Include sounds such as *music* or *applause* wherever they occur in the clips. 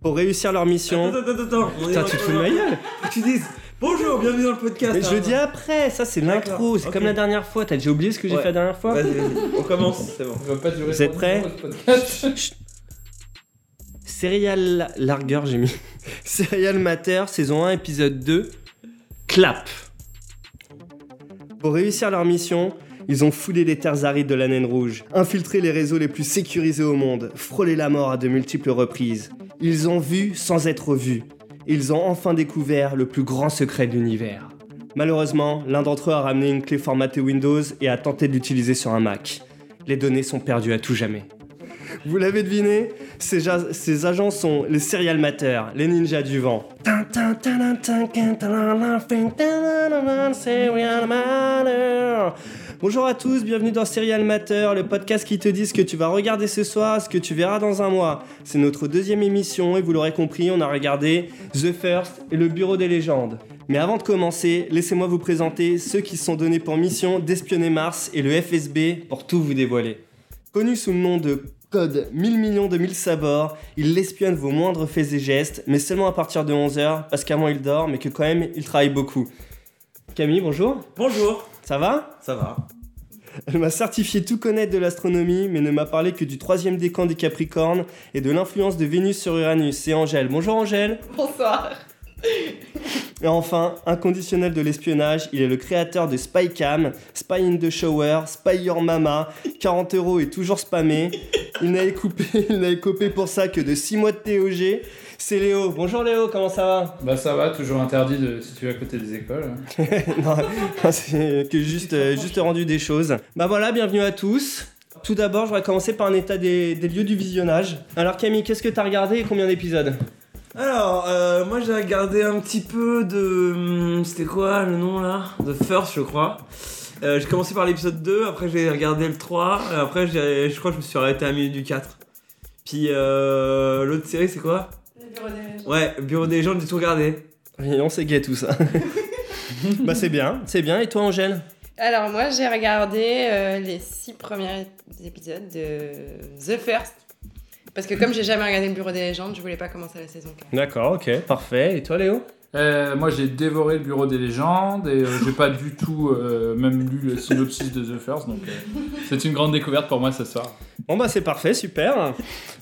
Pour réussir leur mission. Attends, attends, attends. Putain, tu te fous de ma gueule tu dises bonjour, bienvenue dans le podcast. Mais je le dis après, ça c'est l'intro, c'est comme la dernière fois. T'as déjà oublié ce que j'ai fait la dernière fois Vas-y, vas-y, on commence, c'est bon. Pas durer Vous êtes prêts. Serial Larger, j'ai mis. Serial Matter, saison 1, épisode 2. Clap. Pour réussir leur mission, ils ont foulé les terres arides de la naine rouge, infiltré les réseaux les plus sécurisés au monde, frôlé la mort à de multiples reprises. Ils ont vu sans être vus. Ils ont enfin découvert le plus grand secret de l'univers. Malheureusement, l'un d'entre eux a ramené une clé formatée Windows et a tenté de l'utiliser sur un Mac. Les données sont perdues à tout jamais. Vous l'avez deviné, ces, agents sont les serial matters, les ninjas du vent. Bonjour à tous, bienvenue dans Serial Matter, le podcast qui te dit ce que tu vas regarder ce soir, ce que tu verras dans un mois. C'est notre deuxième émission et vous l'aurez compris, on a regardé The First et le Bureau des légendes. Mais avant de commencer, laissez-moi vous présenter ceux qui se sont donnés pour mission d'espionner Mars et le FSB pour tout vous dévoiler. Connu sous le nom de Code 1000 millions de 1000 sabords, il espionne vos moindres faits et gestes, mais seulement à partir de 11h, parce qu'avant il dort, mais que quand même il travaille beaucoup. Camille, bonjour, Bonjour. Ça va Ça va Elle m'a certifié tout connaître de l'astronomie, mais ne m'a parlé que du troisième décan des Capricornes et de l'influence de Vénus sur Uranus. C'est Angèle. Bonjour Angèle. Bonsoir. Et enfin, inconditionnel de l'espionnage, il est le créateur de Spycam, Spy in the Shower, Spy Your Mama, 40 euros et toujours spammé. *laughs* Il n'a écopé pour ça que de 6 mois de TOG. C'est Léo. Bonjour Léo, comment ça va? Bah ça va, toujours interdit de si tu es à côté des écoles. *laughs* Non, c'est que juste, euh, juste rendu des choses. Bah voilà, bienvenue à tous. Tout d'abord, je voudrais commencer par un état des, des lieux du visionnage. Alors Camille, qu'est-ce que t'as regardé et combien d'épisodes? Alors, euh, moi j'ai regardé un petit peu de. hum, C'était quoi le nom là? The First, je crois. Euh, j'ai commencé par l'épisode 2, après j'ai regardé le 3, et après j'ai- je crois que je me suis arrêté à la minute du 4. Puis euh, l'autre série c'est quoi? Ouais, Bureau des légendes, j'ai tout regardé. Et on c'est gay tout ça. *laughs* bah c'est bien, c'est bien. Et toi Angèle? Alors moi j'ai regardé euh, les six premiers épisodes de The First. Parce que comme j'ai jamais regardé le Bureau des légendes, je voulais pas commencer la saison 4. D'accord, ok, parfait. Et toi Léo? Euh, moi j'ai dévoré le bureau des légendes et euh, j'ai pas du tout euh, même lu le synopsis de The First, donc euh, c'est une grande découverte pour moi ce soir. Bon bah c'est parfait, super.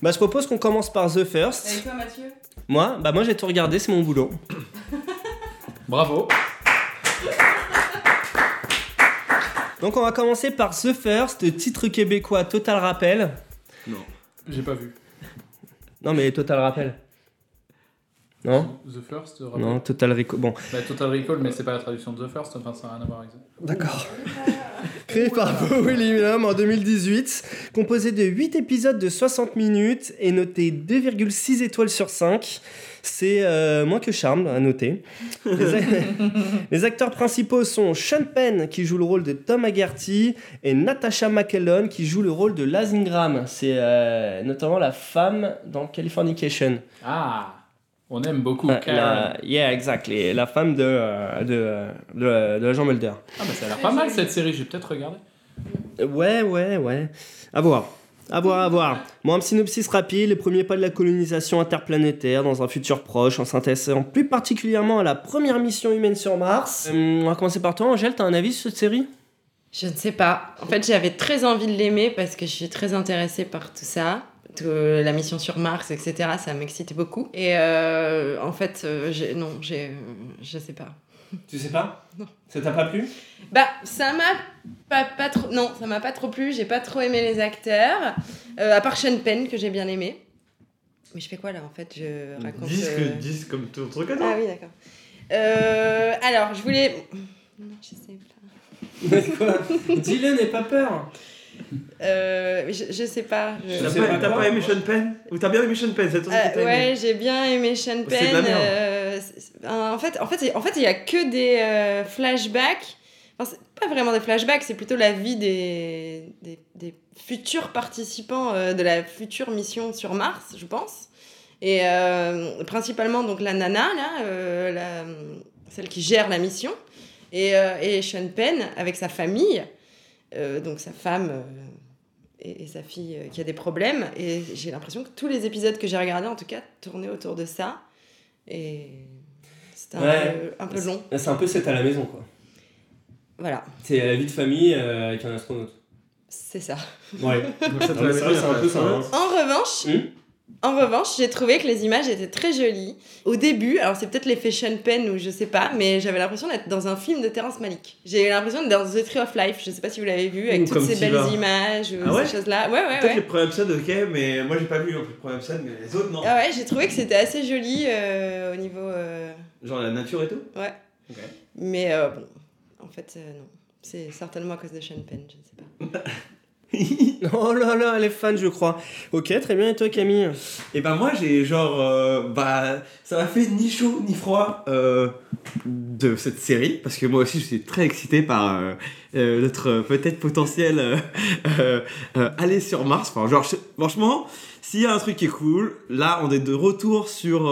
Bah je propose qu'on commence par The First. toi Mathieu? Moi, bah moi j'ai tout regardé, c'est mon boulot. Bravo. Donc on va commencer par The First, titre québécois Total Rappel. Non. J'ai pas vu. Non mais Total Rappel. Non The First, rappel. Non, Total Recall. Bon, Bah, Total Recall, mais c'est pas la traduction de The First, enfin ça n'a rien à voir avec ça. D'accord. Créé par *laughs* Beau William en 2018, composé de 8 épisodes de 60 minutes et noté 2,6 étoiles sur 5. C'est euh, moins que charme à noter. Les, a- *laughs* les acteurs principaux sont Sean Penn qui joue le rôle de Tom Haggerty et Natasha McKellon qui joue le rôle de Laz Ingram. C'est euh, notamment la femme dans Californication. Ah On aime beaucoup Euh, Karen. la, yeah, exactly. La femme de, euh, de, de, de l'agent Mulder. Ah bah ça a l'air pas mal cette série, j'ai peut-être regardé. Ouais, ouais, ouais. À voir. À voir, à voir. Bon, un synopsis rapide, les premiers pas de la colonisation interplanétaire dans un futur proche, en s'intéressant plus particulièrement à la première mission humaine sur Mars. Euh, on va commencer par toi, Angèle, t'as un avis sur cette série? Je ne sais pas. En fait j'avais très envie de l'aimer parce que je suis très intéressée par tout ça. Euh, la mission sur Mars, etc. Ça m'excitait beaucoup. Et euh, en fait, non, je sais pas. Tu sais pas Non. Ça t'a pas plu Bah, ça m'a pas, pas trop. Non, ça m'a pas trop plu. J'ai pas trop aimé les acteurs. Euh, à part Sean Penn, que j'ai bien aimé. Mais je fais quoi là en fait? Je raconte. euh, 10 comme ton truc, Ah oui, d'accord. Euh, alors, je voulais. Non, je sais pas. *laughs* Dis-le, n'aie pas peur. Euh, je, je sais pas. je- T'as pas, aimé Sean Penn Ou t'as bien aimé Sean Penn Euh, ouais, j'ai bien aimé Sean Penn. euh, c'est- en fait, en fait, en fait, il y a que des euh, flashbacks. Enfin, c'est pas vraiment des flashbacks, c'est plutôt la vie des, des, des futurs participants euh, de la future mission sur Mars, je pense. Et euh, principalement donc la nana là, euh, la, celle qui gère la mission, et, euh, et Sean Penn avec sa famille, euh, donc sa femme. euh, et, et sa fille euh, qui a des problèmes. Et j'ai l'impression que tous les épisodes que j'ai regardés, en tout cas, tournaient autour de ça. Et c'était un, Ouais. peu, un peu long. C'est un peu c'est à la maison, quoi. Voilà, C'est la vie de famille euh, avec un astronaute. c'est ça. Ouais. Donc ça, Non, mais c'est vrai, c'est un peu ça. hein. En revanche, Hmm en revanche, j'ai trouvé que les images étaient très jolies. Au début, alors c'est peut-être l'effet Sean Penn ou je sais pas, mais j'avais l'impression d'être dans un film de Terrence Malick. J'ai eu l'impression d'être dans The Tree of Life, je sais pas si vous l'avez vu, avec toutes ces belles vas. images, Ah ouais ces choses-là. Ouais, ouais, Peut-être ouais. les premiers épisodes, ok, mais moi j'ai pas vu le premier épisode, mais les autres non. Ah ouais, j'ai trouvé que c'était assez joli euh, au niveau. euh, Genre la nature et tout Ouais. Mais euh, bon, en fait, non. C'est certainement à cause de Sean Penn, je ne sais pas. *laughs* *laughs* Oh là là, elle est fan, je crois. Ok, très bien. Et toi, Camille Et ben moi j'ai genre euh, bah ça m'a fait ni chaud ni froid euh, de cette série parce que moi aussi je suis très excité par euh, notre peut-être potentiel aller sur Mars. Genre franchement s'il y a un truc qui est cool là on est de retour sur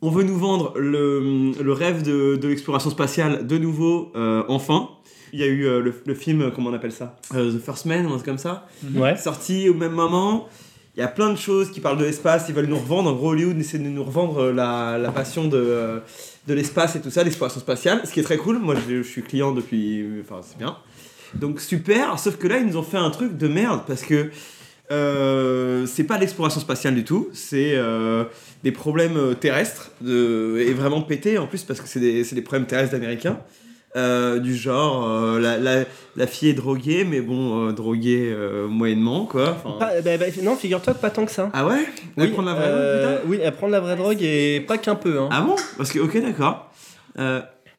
on veut nous vendre le, le rêve de, de l'exploration spatiale de nouveau enfin. Il y a eu euh, le, le film, comment on appelle ça Euh, The First Man ou un truc comme ça Ouais. sorti au même moment. Il y a plein de choses qui parlent de l'espace, ils veulent nous revendre. En gros, Hollywood essaie de nous revendre euh, la, la passion de, euh, de l'espace et tout ça, l'exploration spatiale, ce qui est très cool. Moi, je, je suis client depuis. Enfin, c'est bien. Donc, super. Sauf que là, ils nous ont fait un truc de merde parce que euh, c'est pas l'exploration spatiale du tout, c'est euh, des problèmes euh, terrestres de, et vraiment pétés en plus parce que c'est des, c'est des problèmes terrestres d'américains. Euh, du genre, euh, la, la, la fille est droguée, mais bon, euh, droguée moyennement, quoi. Pas- bah, bah, non, figure-toi que pas tant que ça. ah ouais? Elle prend de la vraie drogue, Oui, elle prend de la vraie drogue et pas qu'un peu. Hein. Ah bon? Parce que, ok, d'accord.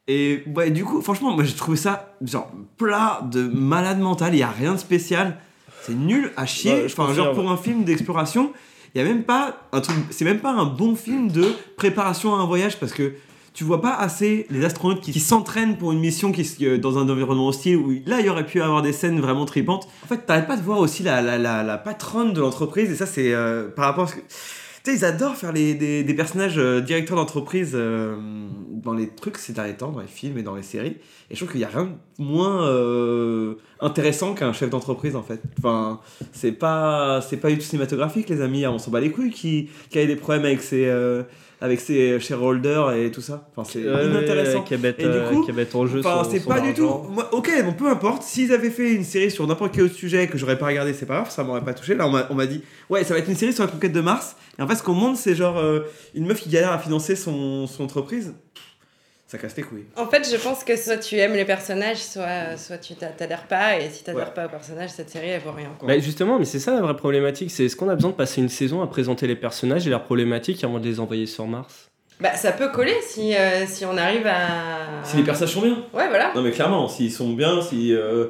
Et ouais, du coup, franchement, moi j'ai trouvé ça genre plat de malade mental, il y a rien de spécial. C'est nul à chier. Ouais, enfin, genre pour un film d'exploration, il y a même pas un truc. C'est même pas un bon film de préparation à un voyage parce que tu vois pas assez les astronautes qui, s'entraînent pour une mission qui, euh, dans un environnement hostile où là il y aurait pu avoir des scènes vraiment tripantes. En fait, t'arrêtes pas de voir aussi la, la, la, patronne de l'entreprise et ça c'est euh, par rapport à ce que. Tu sais, ils adorent faire les, des, personnages euh, directeurs d'entreprise euh, dans les trucs ces derniers temps, dans les films et dans les séries. Et je trouve qu'il y a rien de moins intéressant qu'un chef d'entreprise en fait. Enfin, c'est pas, pas du tout cinématographique, les amis. On s'en bat les couilles qui, qui a des problèmes avec ses, avec ses shareholders et tout ça. Enfin, c'est Ouais, inintéressant. Qui bête, Et du euh, coup, qui est bête en jeu. Enfin, c'est pas du tout. Moi, ok, bon, peu importe. S'ils avaient fait une série sur n'importe quel autre sujet que j'aurais pas regardé, c'est pas grave, ça m'aurait pas touché. Là, on m'a- on m'a dit, ouais, ça va être une série sur la conquête de Mars. Et en fait, ce qu'on montre, c'est genre euh, une meuf qui galère à financer son, son entreprise. Ça casse les couilles. En fait, je pense que soit tu aimes les personnages, soit, soit tu t'a- t'adhères pas. Et si t'adhères Ouais. pas aux personnages, cette série, elle vaut rien. Quoi. Bah, justement, mais c'est ça la vraie problématique. C'est est-ce qu'on a besoin de passer une saison à présenter les personnages et leurs problématiques avant de les envoyer sur Mars? Bah, ça peut coller si, euh, si on arrive à. Si les personnages sont bien. Ouais, voilà. Non, mais clairement, s'ils sont bien, si. Euh,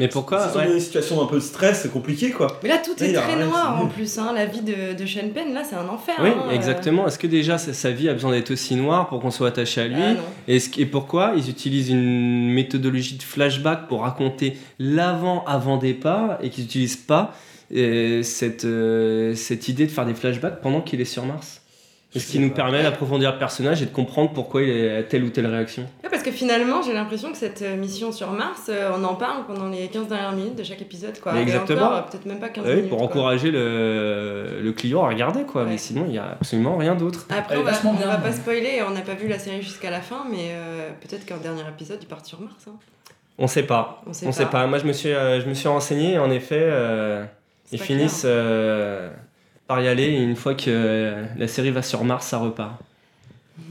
Mais pourquoi ouais. dans une situation un peu de stress, c'est compliqué quoi. Mais là, tout est il y a très noir c'est en plus. Hein. La vie de, de Sean Penn, là, c'est un enfer. Oui, hein, euh. exactement. Est-ce que déjà sa, sa vie a besoin d'être aussi noire pour qu'on soit attaché à lui? Ah, que- et pourquoi ils utilisent une méthodologie de flashback pour raconter l'avant-avant départ et qu'ils n'utilisent pas euh, cette, euh, cette idée de faire des flashbacks pendant qu'il est sur Mars? Est-ce qui nous permet d'approfondir le personnage et de comprendre pourquoi il a telle ou telle réaction Ouais, parce que finalement, j'ai l'impression que cette euh, mission sur Mars, euh, on en parle pendant les 15 dernières minutes de chaque épisode. Quoi. Mais exactement. encore, euh, peut-être même pas 15 Oui, minutes. pour quoi. encourager le, le client à regarder, quoi. Ouais. Mais sinon, il n'y a absolument rien d'autre. Après, Elle on va, on va pas spoiler, on n'a pas vu la série jusqu'à la fin, mais euh, peut-être qu'en dernier épisode, ils partent sur Mars. hein. On sait pas. On sait On pas. sait pas. Moi, je me suis, euh, je me suis renseigné. et En effet, euh, ils finissent euh, par y aller. Et une fois que euh, la série va sur Mars, ça repart.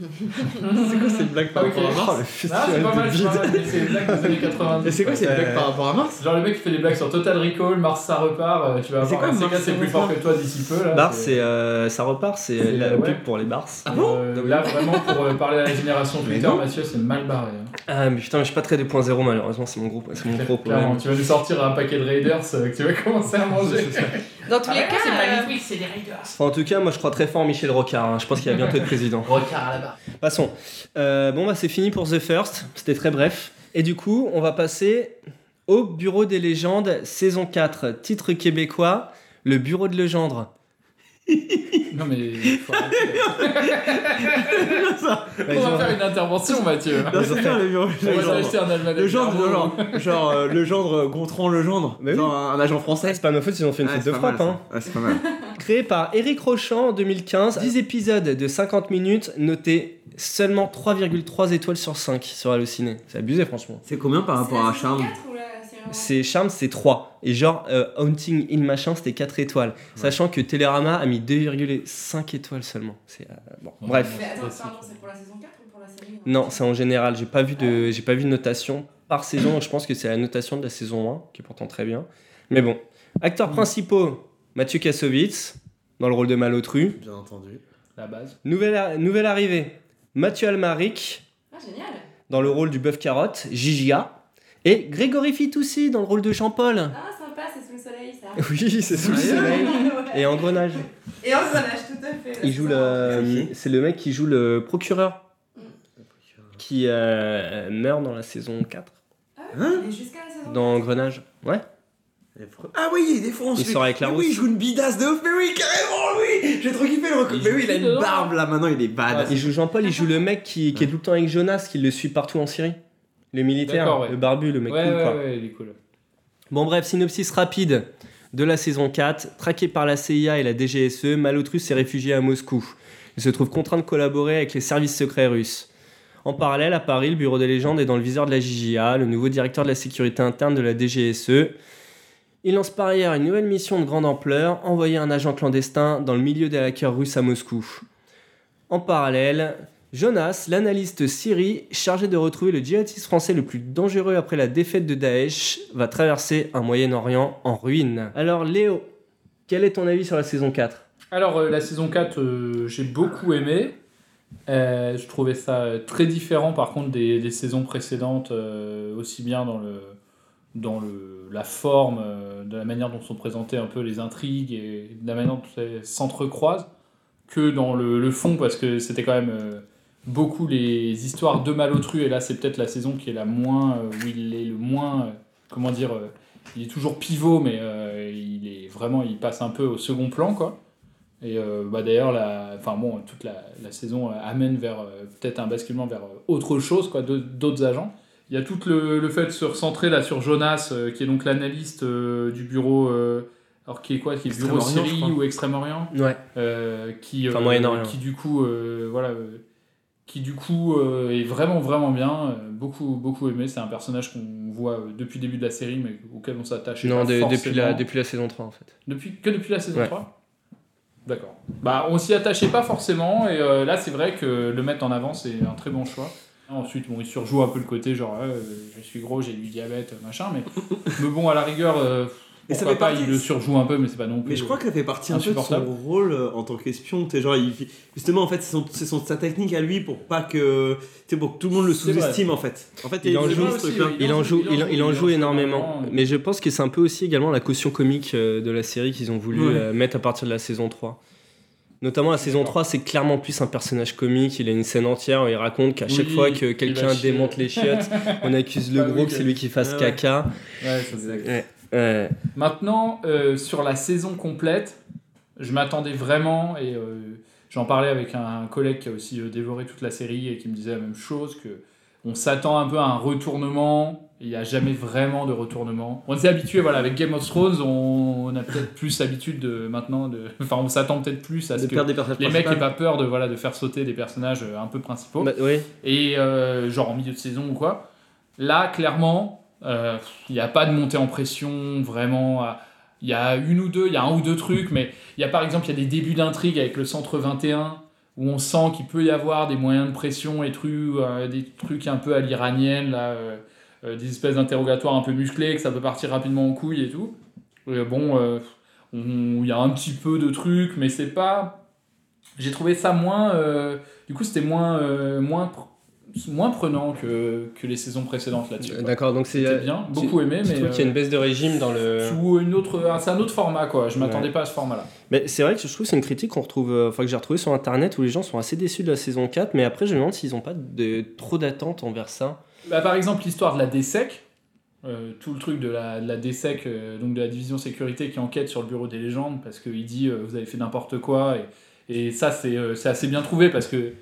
*laughs* C'est quoi cette blague par rapport à Mars Ah, c'est pas mal, c'est une blague des années 90. Et c'est quoi cette blague par rapport à Mars Genre le mec qui fait des blagues sur Total Recall, Mars ça repart, euh, tu vas Mais c'est un Sega plus fort que toi d'ici peu là. Mars, c'est, euh, ça repart. C'est la euh, ouais. pub pour les Mars. Ah bon Euh, Là vraiment pour euh, parler à la génération Twitter. Mathieu c'est mal barré. hein. Ah, mais putain, mais je suis pas très 2.0 malheureusement. C'est mon gros, c'est mon gros *laughs* problème. tu vas nous sortir un paquet de Raiders euh, que tu vas commencer à manger. *laughs* Dans tous les cas, euh, Netflix, c'est des Raiders. Enfin, en tout cas, moi, je crois très fort en Michel Rocard. hein. Je pense qu'il va bientôt être président. *laughs* La barre. Passons. Euh, bon, bah, c'est fini pour The First. C'était très bref. Et du coup, on va passer au Bureau des légendes, saison 4, titre québécois, Le Bureau de Legendre. Non mais. il faut. Ça. Bah, *laughs* On va faire une intervention, Mathieu. Non, c'est bien, le On va genre. acheter un almanach. Le gendre, Bravo. genre, genre euh, le gendre Gontran le gendre, Mais oui. genre un, un agent français. C'est pas ma faute, ils ont fait une Ah, c'est de mal, frappe. Hein. Ah, c'est pas mal. *laughs* Créé par Eric Rochant en 2015, 10 épisodes de 50 minutes, notés seulement 3,3 étoiles sur 5 sur Allociné. C'est abusé, franchement. C'est combien par rapport à Charme? C'est Charme, c'est 3. Et genre, euh, Haunting in machin, c'était 4 étoiles. Sachant que Télérama a mis 2,5 étoiles seulement. C'est euh, bon. Bref. Mais attends, C'est- pour la saison 4 ou pour la série Non, c'est en général. J'ai pas vu de, j'ai pas vu de notation par saison. donc je pense que c'est la notation de la saison 1, qui est pourtant très bien. Mais bon. Acteurs principaux Mathieu Kassovitz, dans le rôle de Malotru. Bien entendu. La base. Nouvelle, nouvelle arrivée Mathieu Almaric, Ah, génial dans le rôle du bœuf carotte, Gigia. Et Grégory Fitoussi, dans le rôle de Jean-Paul. Ah, sympa, c'est sous le soleil ça. *laughs* Oui, c'est sous le soleil. Et Engrenage. Et engrenage, tout à fait. Il joue le, c'est le mec qui joue le procureur qui euh, meurt dans la saison 4 Hein Il est jusqu'à la saison dans Engrenage. Ouais. Ah oui, il défonce. Il lui. sort avec la Mais. Oui, il joue une bidasse de ouf. Mais oui, carrément, oui. J'ai trop kiffé le recul. Il Mais oui, il a une barbe là. Maintenant, il est bad. Il joue Jean-Paul, il joue le mec qui, qui est tout le temps avec Jonas, qui le suit partout en Syrie. Le militaire, ouais. le barbu, le mec Ouais, cool ouais, quoi. ouais, il est cool. Bon bref, synopsis rapide de la saison 4. Traqué par la CIA et la DGSE, Malotrus s'est réfugié à Moscou. Il se trouve contraint de collaborer avec les services secrets russes. En parallèle, à Paris, le bureau des légendes est dans le viseur de la JJA, le nouveau directeur de la sécurité interne de la DGSE. Il lance par ailleurs une nouvelle mission de grande ampleur, envoyer un agent clandestin dans le milieu des hackers russes à Moscou. En parallèle, Jonas, l'analyste Siri, chargé de retrouver le djihadiste français le plus dangereux après la défaite de Daesh, va traverser un Moyen-Orient en ruine. Alors Léo, quel est ton avis sur la saison 4 Alors, euh, la saison 4, euh, j'ai beaucoup aimé. Euh, je trouvais ça très différent, par contre, des, saisons précédentes, aussi bien dans, le, dans le, la forme, de la manière dont sont présentées un peu les intrigues et de la manière dont elles s'entrecroisent, que dans le, fond, parce que c'était quand même beaucoup les histoires de Malotru, et là, c'est peut-être la saison qui est la moins, euh, où il est le moins, euh, comment dire, euh, il est toujours pivot, mais euh, il est vraiment, il passe un peu au second plan, quoi. Et euh, bah d'ailleurs, la, enfin bon, toute la, la saison euh, amène vers peut-être un basculement vers autre chose, quoi, d'autres agents. Il y a tout le, le fait de se recentrer là sur Jonas, qui est donc l'analyste du bureau, alors qui est quoi, qui est le bureau Syrie ou Extrême-Orient, Ouais. qui, Enfin, qui du coup, voilà, qui du coup euh, est vraiment vraiment bien, euh, beaucoup beaucoup aimé. C'est un personnage qu'on voit euh, depuis le début de la série, mais auquel on s'attache. Non, de- depuis, la, depuis la saison 3 en fait. Depuis, que depuis la saison Ouais. 3 D'accord. Bah, on s'y attachait pas forcément, et euh, là, c'est vrai que le mettre en avant, c'est un très bon choix. Ensuite, bon, il surjoue un peu le côté genre, euh, je suis gros, j'ai du diabète, machin, mais, *laughs* mais bon, à la rigueur, Et ça fait pas, partie- il le surjoue un peu, mais c'est pas non plus. Mais je crois que ça fait partie un peu de son rôle euh, en tant qu'espion. T'es genre, il- justement, en fait, c'est son- c'est son- sa technique à lui pour pas que, pour que tout le monde le sous-estime en fait. En fait, Il en joue aussi. Il en joue, il, il en joue énormément. Mais je pense que c'est un peu aussi également la caution comique euh, de la série qu'ils ont voulu Ouais. euh, mettre à partir de la saison 3. Notamment la saison 3, c'est clairement plus un personnage comique. Il a une scène entière où il raconte qu'à chaque Oui, fois que quelqu'un démonte les chiottes, *laughs* on accuse le gros que c'est lui qui fasse Ah ouais. caca. Ouais, ça, c'est- Exact. Ouais. Maintenant, euh, sur la saison complète, je m'attendais vraiment, et euh, j'en parlais avec un collègue qui a aussi euh, dévoré toute la série et qui me disait la même chose, que on s'attend un peu à un retournement, et il n'y a jamais vraiment de retournement. On s'est habitué, voilà, avec Game of Thrones, on, on a peut-être plus l'habitude de maintenant, de, *laughs* enfin on s'attend peut-être plus à ce De que les mecs n'aient pas peur de, voilà, de faire sauter des personnages euh, un peu principaux. Bah, ouais. Et euh, genre en milieu de saison ou quoi. Là, clairement, euh, il n'y a pas de montée en pression, vraiment. euh, Il y a une ou deux, il y a un ou deux trucs, mais il y a par exemple, il y a des débuts d'intrigue avec le centre 21, où on sent qu'il peut y avoir des moyens de pression et trucs, euh, des trucs un peu à l'iranienne, là, euh, euh, des espèces d'interrogatoires un peu musclés, que ça peut partir rapidement en couille et tout. Bon, euh, on- il y a un petit peu de trucs, mais c'est pas. J'ai trouvé ça moins. euh, du coup, c'était moins, euh, moins, moins prenant que, que les saisons précédentes là-dessus. D'accord, donc c'est. Euh, bien, beaucoup aimé, mais. qu'il y a euh, une baisse de régime dans le. sous une autre, c'est un autre format quoi. Je m'attendais pas à ce format-là. Mais c'est vrai que je trouve que c'est une critique qu'on retrouve, euh, enfin que j'ai retrouvé sur internet où les gens sont assez déçus de la saison 4, mais après je me demande s'ils n'ont pas de, trop d'attentes envers ça. Bah, par exemple, l'histoire de la DSEC, Euh, tout le truc de la, de la DSEC, euh, donc de la division sécurité qui enquête sur le bureau des légendes parce qu'il dit euh, vous avez fait n'importe quoi et, et ça c'est euh, c'est assez bien trouvé parce que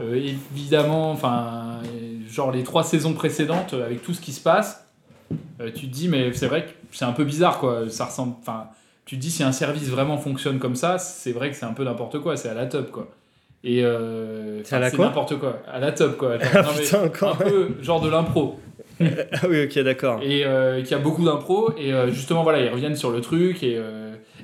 euh, évidemment enfin genre les trois saisons précédentes euh, avec tout ce qui se passe euh, tu te dis mais c'est vrai que c'est un peu bizarre quoi. Ça ressemble enfin tu te dis si un service vraiment fonctionne comme ça c'est vrai que c'est un peu n'importe quoi c'est à la top quoi. Et euh, C'est à la enfin, quoi n'importe quoi. À la top quoi. *laughs* Attends, Ah non, mais putain, un peu genre de l'impro. *laughs* Ah oui, ok, d'accord. et euh, qui a beaucoup d'impro et justement voilà ils reviennent sur le truc et,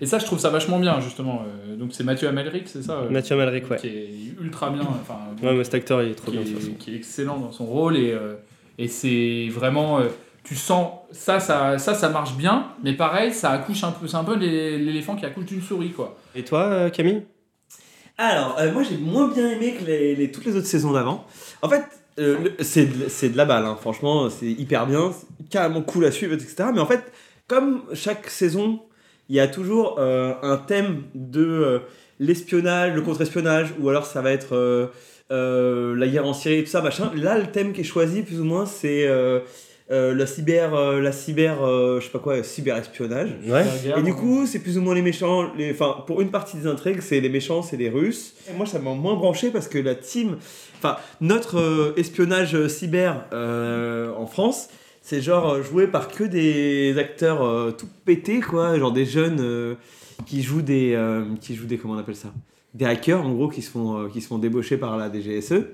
et ça je trouve ça vachement bien justement Euh, donc c'est Mathieu Amalric c'est ça euh, Mathieu Amalric, ouais. qui est ultra bien enfin Ouais, mais cet acteur, il est trop qui, bien, de toute façon. est, qui est excellent dans son rôle et, euh, et c'est vraiment euh, tu sens ça, ça ça ça marche bien mais pareil ça accouche un peu c'est un peu l'é- l'éléphant qui accouche d'une souris quoi Et toi, Camille? Alors, euh, moi j'ai moins bien aimé que les, les- toutes les autres saisons d'avant. En fait, euh, c'est de, c'est de la balle, hein. franchement, c'est hyper bien, c'est carrément cool à suivre, etc. Mais en fait, comme chaque saison, il y a toujours euh, un thème de euh, l'espionnage, le contre-espionnage, ou alors ça va être euh, euh, la guerre en Syrie, tout ça, machin. Là, le thème qui est choisi, plus ou moins, c'est euh, euh, la cyber, euh, la cyber, euh, je sais pas quoi, cyber-espionnage. Ouais. Et du coup, c'est plus ou moins les méchants. Les... Enfin, pour une partie des intrigues, c'est les méchants, c'est les Russes. Et moi, ça m'a moins branché parce que la team. Enfin, notre euh, espionnage cyber euh, en France, c'est genre euh, joué par que des acteurs euh, tout pétés, quoi. Genre des jeunes euh, qui jouent des. euh, qui jouent des. Comment on appelle ça? Des hackers, en gros, qui se font, euh, qui se font débaucher par la DGSE.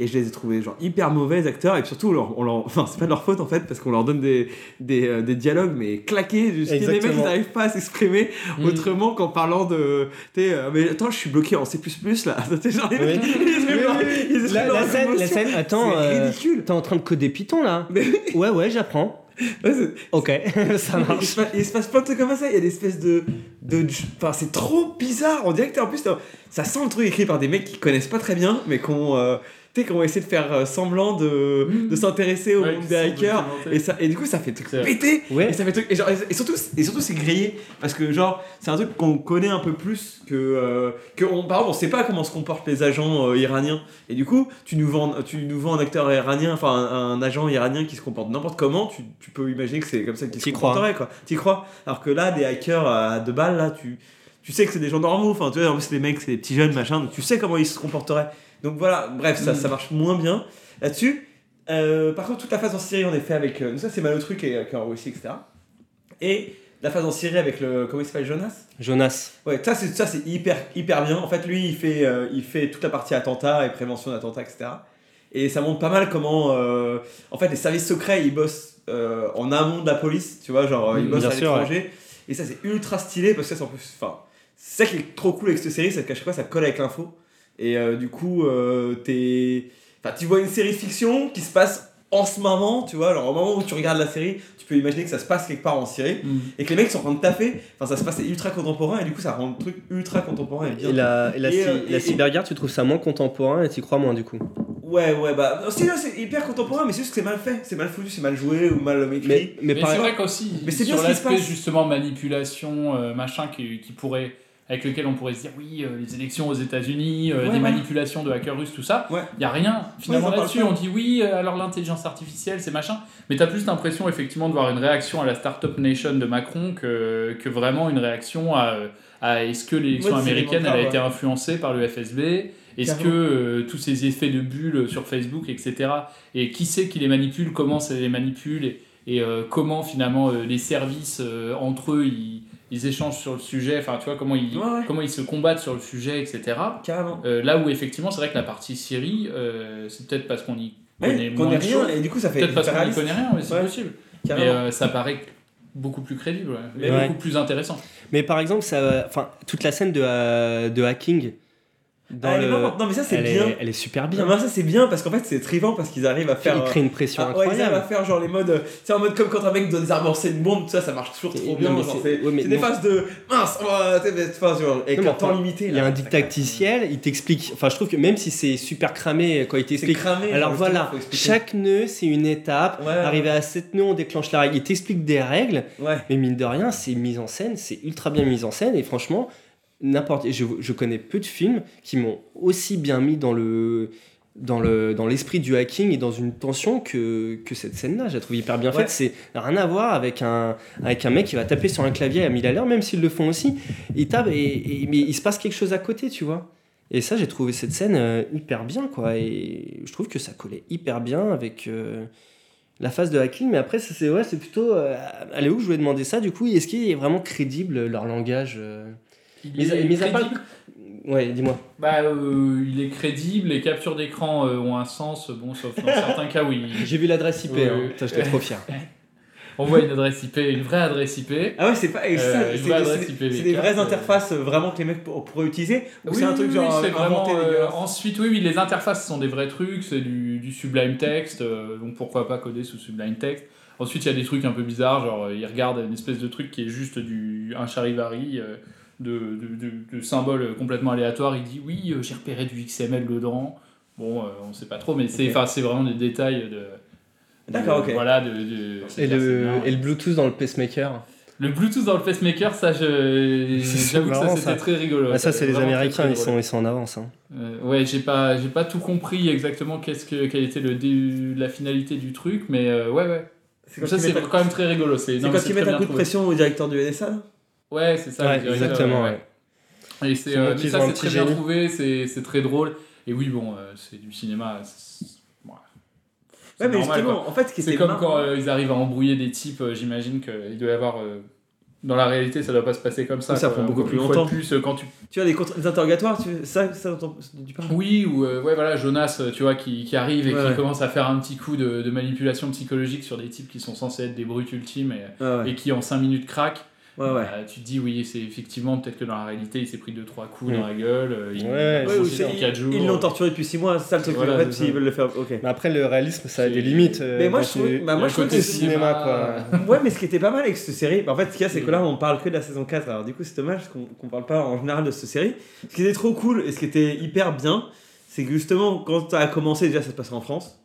Et je les ai trouvés genre hyper mauvais acteurs et surtout leur, on leur- *laughs* enfin c'est pas de leur faute en fait parce qu'on leur donne des, des, euh, des dialogues mais claqués juste les mecs ils Exactement. n'arrivent pas à s'exprimer Mm. autrement qu'en parlant de t'es euh, mais attends je suis bloqué en C++ là *laughs* genre, les mecs, Oui. ils expriment leur- Oui, oui, La, la scène, la scène, attends, c'est euh, ridicule t'es en train de coder Python là *laughs* Mais- Ouais, ouais, j'apprends. Ouais, Ok, ça marche. il se passe plein de trucs comme ça il y a des espèces de de enfin c'est trop bizarre on dirait que t'es en plus ça sent le truc écrit par des mecs qui connaissent pas très bien mais qui ont euh, tu sais, qui ont essayé de faire euh, semblant de, de s'intéresser au Ouais, monde des hackers et, ça, et du coup ça fait truc Ouais. Et ça fait truc. Et, genre, et surtout, et surtout c'est grillé. Parce que, genre, c'est un truc qu'on connaît un peu plus que. euh, que on, par exemple, on sait pas comment se comportent les agents euh, iraniens. Et du coup, tu nous vends, tu nous vends un acteur iranien, enfin, un, un agent iranien qui se comporte n'importe comment. Tu, tu peux imaginer que c'est comme ça qu'il se crois. comporterait, quoi. T'y crois. Alors que là, des hackers à deux balles, là, tu. Tu sais que c'est des gens normaux, enfin tu vois, en plus c'est des mecs, c'est des petits jeunes, machin, donc tu sais comment ils se comporteraient. Donc voilà, bref, ça, ça marche moins bien là-dessus. Euh, par contre, toute la phase en Syrie, on est fait avec. euh, ça, c'est Malotru qui est, qui est en Russie, etc. Et la phase en Syrie avec le. Comment il s'appelle Jonas? Jonas. Ouais, ça, c'est, ça, c'est hyper, hyper bien. En fait, lui, il fait, euh, il fait toute la partie attentat et prévention d'attentats, etc. Et ça montre pas mal comment. euh, en fait, les services secrets, ils bossent euh, en amont de la police, tu vois, genre, ils Mm, bossent bien à l'étranger. Et ça, c'est ultra stylé parce que ça, c'est en plus. Enfin, c'est ça qui est trop cool avec cette série, c'est qu'à chaque fois, ça colle avec l'info. Et euh, du coup, euh, t'es. Enfin, tu vois une série fiction qui se passe en ce moment, tu vois, alors au moment où tu regardes la série, tu peux imaginer que ça se passe quelque part en Syrie Mm. et que les mecs sont en train de taffer. Enfin, ça se passe c'est ultra contemporain et du coup, ça rend le truc ultra contemporain et bien. Et la, et la, Et, euh, la et- cyberguerre, tu trouves ça moins contemporain et t'y crois moins du coup? Ouais, ouais, bah. non, c'est hyper contemporain, mais c'est juste que c'est mal fait, c'est mal foutu, c'est mal joué ou mal écrit. Mais, mais Mais, par c'est vrai qu'aussi, Mais c'est bien sur l'aspect justement manipulation, euh, machin, qui, qui pourrait, avec lequel on pourrait se dire oui, euh, les élections aux États-Unis, euh, Ouais, des ouais. manipulations de hackers russes, tout ça, il Ouais. n'y a rien finalement là-dessus. On dit oui, euh, alors l'intelligence artificielle, c'est machin, mais tu as plus l'impression effectivement de voir une réaction à la Startup Nation de Macron que, que vraiment une réaction à, à est-ce que l'élection américaine elle a été influencée par le FSB est-ce que euh, tous ces effets de bulles sur Facebook, etc., et qui c'est qui les manipule, comment ça les manipule, et, et, euh, comment finalement euh, les services euh, entre eux ils, ils échangent sur le sujet, enfin tu vois comment ils, Ouais, ouais. comment ils se combattent sur le sujet, etc. Carrément. Euh, là où effectivement c'est vrai que la partie Syrie, euh, c'est peut-être parce qu'on y connaît Ouais, rien, et du coup, ça fait. peut-être parce qu'on y réaliste. connaît rien, mais c'est Ouais. possible. Mais Carrément. euh, ça paraît beaucoup plus crédible, ouais, et Ouais. beaucoup plus intéressant. mais par exemple, ça, enfin, toute la scène de, euh, de hacking, dans Ah, le-. Non, mais ça, c'est bien. est, elle est super bien. Non, mais ça, c'est bien parce qu'en fait, c'est trivant parce qu'ils arrivent à faire. il euh, crée une pression Ah, ouais, ils arrivent à incroyable. faire genre les modes. euh, sais, en mode comme quand un mec doit désamorcer une bombe, tout ça, ça marche toujours trop bien. c'est- C'est ouais, c'est des phases de mince, on va- sais, des phases, genre, avec Non, un temps enfin, limité. Il y a un dictacticiel, il t'explique. Enfin, je trouve que même si c'est super cramé quand il C'est t'explique. Alors voilà, chaque nœud c'est une étape. Ouais, Arrivé à 7 nœuds, on déclenche la règle. Il t'explique des règles, mais mine de rien, c'est mis en scène, c'est ultra bien mis en scène. Et franchement, n'importe. Je, je connais peu de films qui m'ont aussi bien mis dans le dans le dans l'esprit du hacking et dans une tension que, que cette scène-là. Je la trouve hyper bien Ouais. faite. C'est rien à voir avec un, avec un mec qui va taper sur un clavier à 1000 à l'heure, même s'ils le font aussi. Il tape et, et- mais il se passe quelque chose à côté, tu vois. Et ça, j'ai trouvé cette scène euh, hyper bien, quoi. Et je trouve que ça collait hyper bien avec euh, la phase de hacking. Mais après, c'est ouais, c'est plutôt. Euh, allez où je voulais demander ça, du coup? Est-ce qu'il est vraiment crédible leur langage euh? Il Mis à- est mis à part-. Ouais, dis-moi. Bah, euh, il est crédible, les captures d'écran euh, ont un sens, bon, sauf dans certains cas où il- *laughs* J'ai vu l'adresse IP, Ouais, hein. Putain, j'étais trop fier. *laughs* on voit une adresse IP, une vraie adresse IP. Ah ouais, c'est pas. Euh, ça, c'est- vraie c'est- adresse c'est IPv4, c'est des vraies interfaces vraiment que les mecs pour- pourraient utiliser Ou Oui, c'est un truc oui, genre oui, c'est inventé vraiment, ensuite, oui, oui, les interfaces sont des vrais trucs, c'est du, du Sublime Text, donc pourquoi pas coder sous Sublime Text. Ensuite, il y a des trucs un peu bizarres, genre euh, il regarde une espèce de truc qui est juste du, un charivari de, de, de- de symboles complètement aléatoires. Il dit oui, euh, j'ai repéré du XML dedans. Bon, euh, on sait pas trop, mais c'est Ok. enfin, c'est vraiment des détails de. D'accord, ok. Voilà, de, Et le, et le Bluetooth dans le pacemaker. Le Bluetooth dans le pacemaker, ça, je- *laughs* C'est j'avoue que ça c'était très rigolo. Ah, ça, c'est les Américains, ils sont, ils sont en avance. hein. Euh, ouais, j'ai pas, j'ai pas tout compris exactement qu'est-ce que, quelle était le dé- la finalité du truc, mais euh, ouais, ouais. C'est quand Ça, c'est quand même très rigolo. C'est quand ils mettent un coup de trouvé. pression au directeur du NSA Ouais, c'est ça. Ouais, le directeur, exactement, ouais. Et c'est, euh, ça, c'est très bien trouvé, c'est, c'est très drôle. Et oui, bon, euh, c'est du cinéma. c'est- ouais. Mais normal, justement, quoi. en fait, ce qui C'est comme marrant- quand euh, ils arrivent à embrouiller des types, euh, j'imagine qu'il doit y avoir. euh, dans la réalité, ça doit pas se passer comme ça. Ça quoi. prend beaucoup plus longtemps. Plus, euh, quand tu Tu les, contre- les interrogatoires, tu... ça, ça tu parles Oui, ou euh, ouais, voilà, Jonas, tu vois, qui, qui arrive et Ouais, qui ouais. commence à faire un petit coup de, de manipulation psychologique sur des types qui sont censés être des brutes ultimes et, ouais. et qui en 5 minutes craquent. Ouais, ouais. Euh, tu te dis, oui, c'est effectivement, peut-être que dans la réalité, il s'est pris 2-trois coups Mm. dans la gueule. euh, il, Ouais, il Ouais, a ou bossé c'est- dans 4 jours. Ils l'ont torturé depuis 6 mois, c'est ça le truc. Voilà, en fait, s'ils veulent le faire. Ok. Mais après, le réalisme, ça a des limites. euh, Mais moi, je trouve- bah, moi, je trouve côté que c'est cinéma, quoi. Ouais, mais ce qui était pas mal avec cette série, bah, en fait, ce qu'il y a, c'est que là, on parle que de la saison 4. Alors, du coup, c'est dommage qu'on qu'on parle pas en général de cette série. Ce qui était trop cool et ce qui était hyper bien, c'est que justement, quand ça a commencé, déjà, ça se passait en France.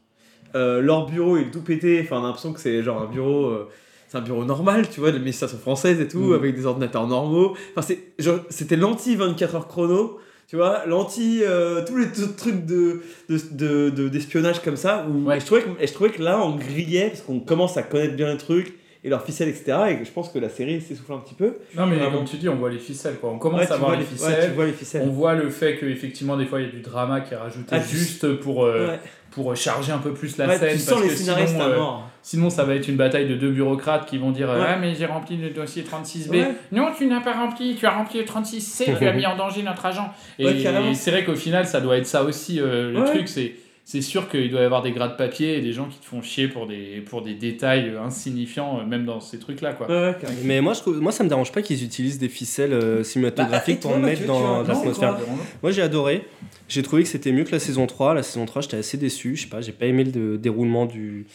Euh, leur bureau est tout pété. Enfin, on a l'impression que c'est genre un bureau. euh, c'est un bureau normal, tu vois, de l'administration française et tout, Mhm. avec des ordinateurs normaux. Enfin, c'est- genre, c'était l'anti 24 heures chrono, tu vois, l'anti euh, tous les trucs de d'espionnage de, de, d'espionnage comme ça. Où, Ouais. et, je trouvais que, et je trouvais que là, on grillait, parce qu'on commence à connaître bien les trucs et leurs ficelles, etc. Et que je pense que la série s'essouffle un petit peu. Non, mais comme tu dis, on voit les ficelles. Quoi. On commence Ouais, à voir les les- ficelles. ouais, tu vois les ficelles. On voit le fait qu'effectivement, des fois, il y a du drama qui est rajouté Ah, juste pour, euh, Ouais. pour charger un peu plus la scène. tu sens parce les que scénaristes sinon, à euh, mort. Sinon, ça va être une bataille de deux bureaucrates qui vont dire euh, Ouais. Ah, mais j'ai rempli le dossier 36B. Ouais. Non, tu n'as pas rempli, tu as rempli le 36C, tu as mis en danger notre agent. Et, Ouais, carrément. et c'est vrai qu'au final, ça doit être ça aussi. euh, le Ouais. truc, c'est. C'est sûr qu'il doit y avoir des gras de papier et des gens qui te font chier pour des, pour des détails euh, insignifiants, euh, même dans ces trucs-là. Quoi. Mais moi, je trouve, moi, ça me dérange pas qu'ils utilisent des ficelles euh, cinématographiques Bah, et pour toi, mettre dans l'atmosphère. Moi, j'ai adoré. J'ai trouvé que c'était mieux que la saison 3. La saison 3, j'étais assez déçu. Je sais pas, j'ai pas aimé le déroulement du,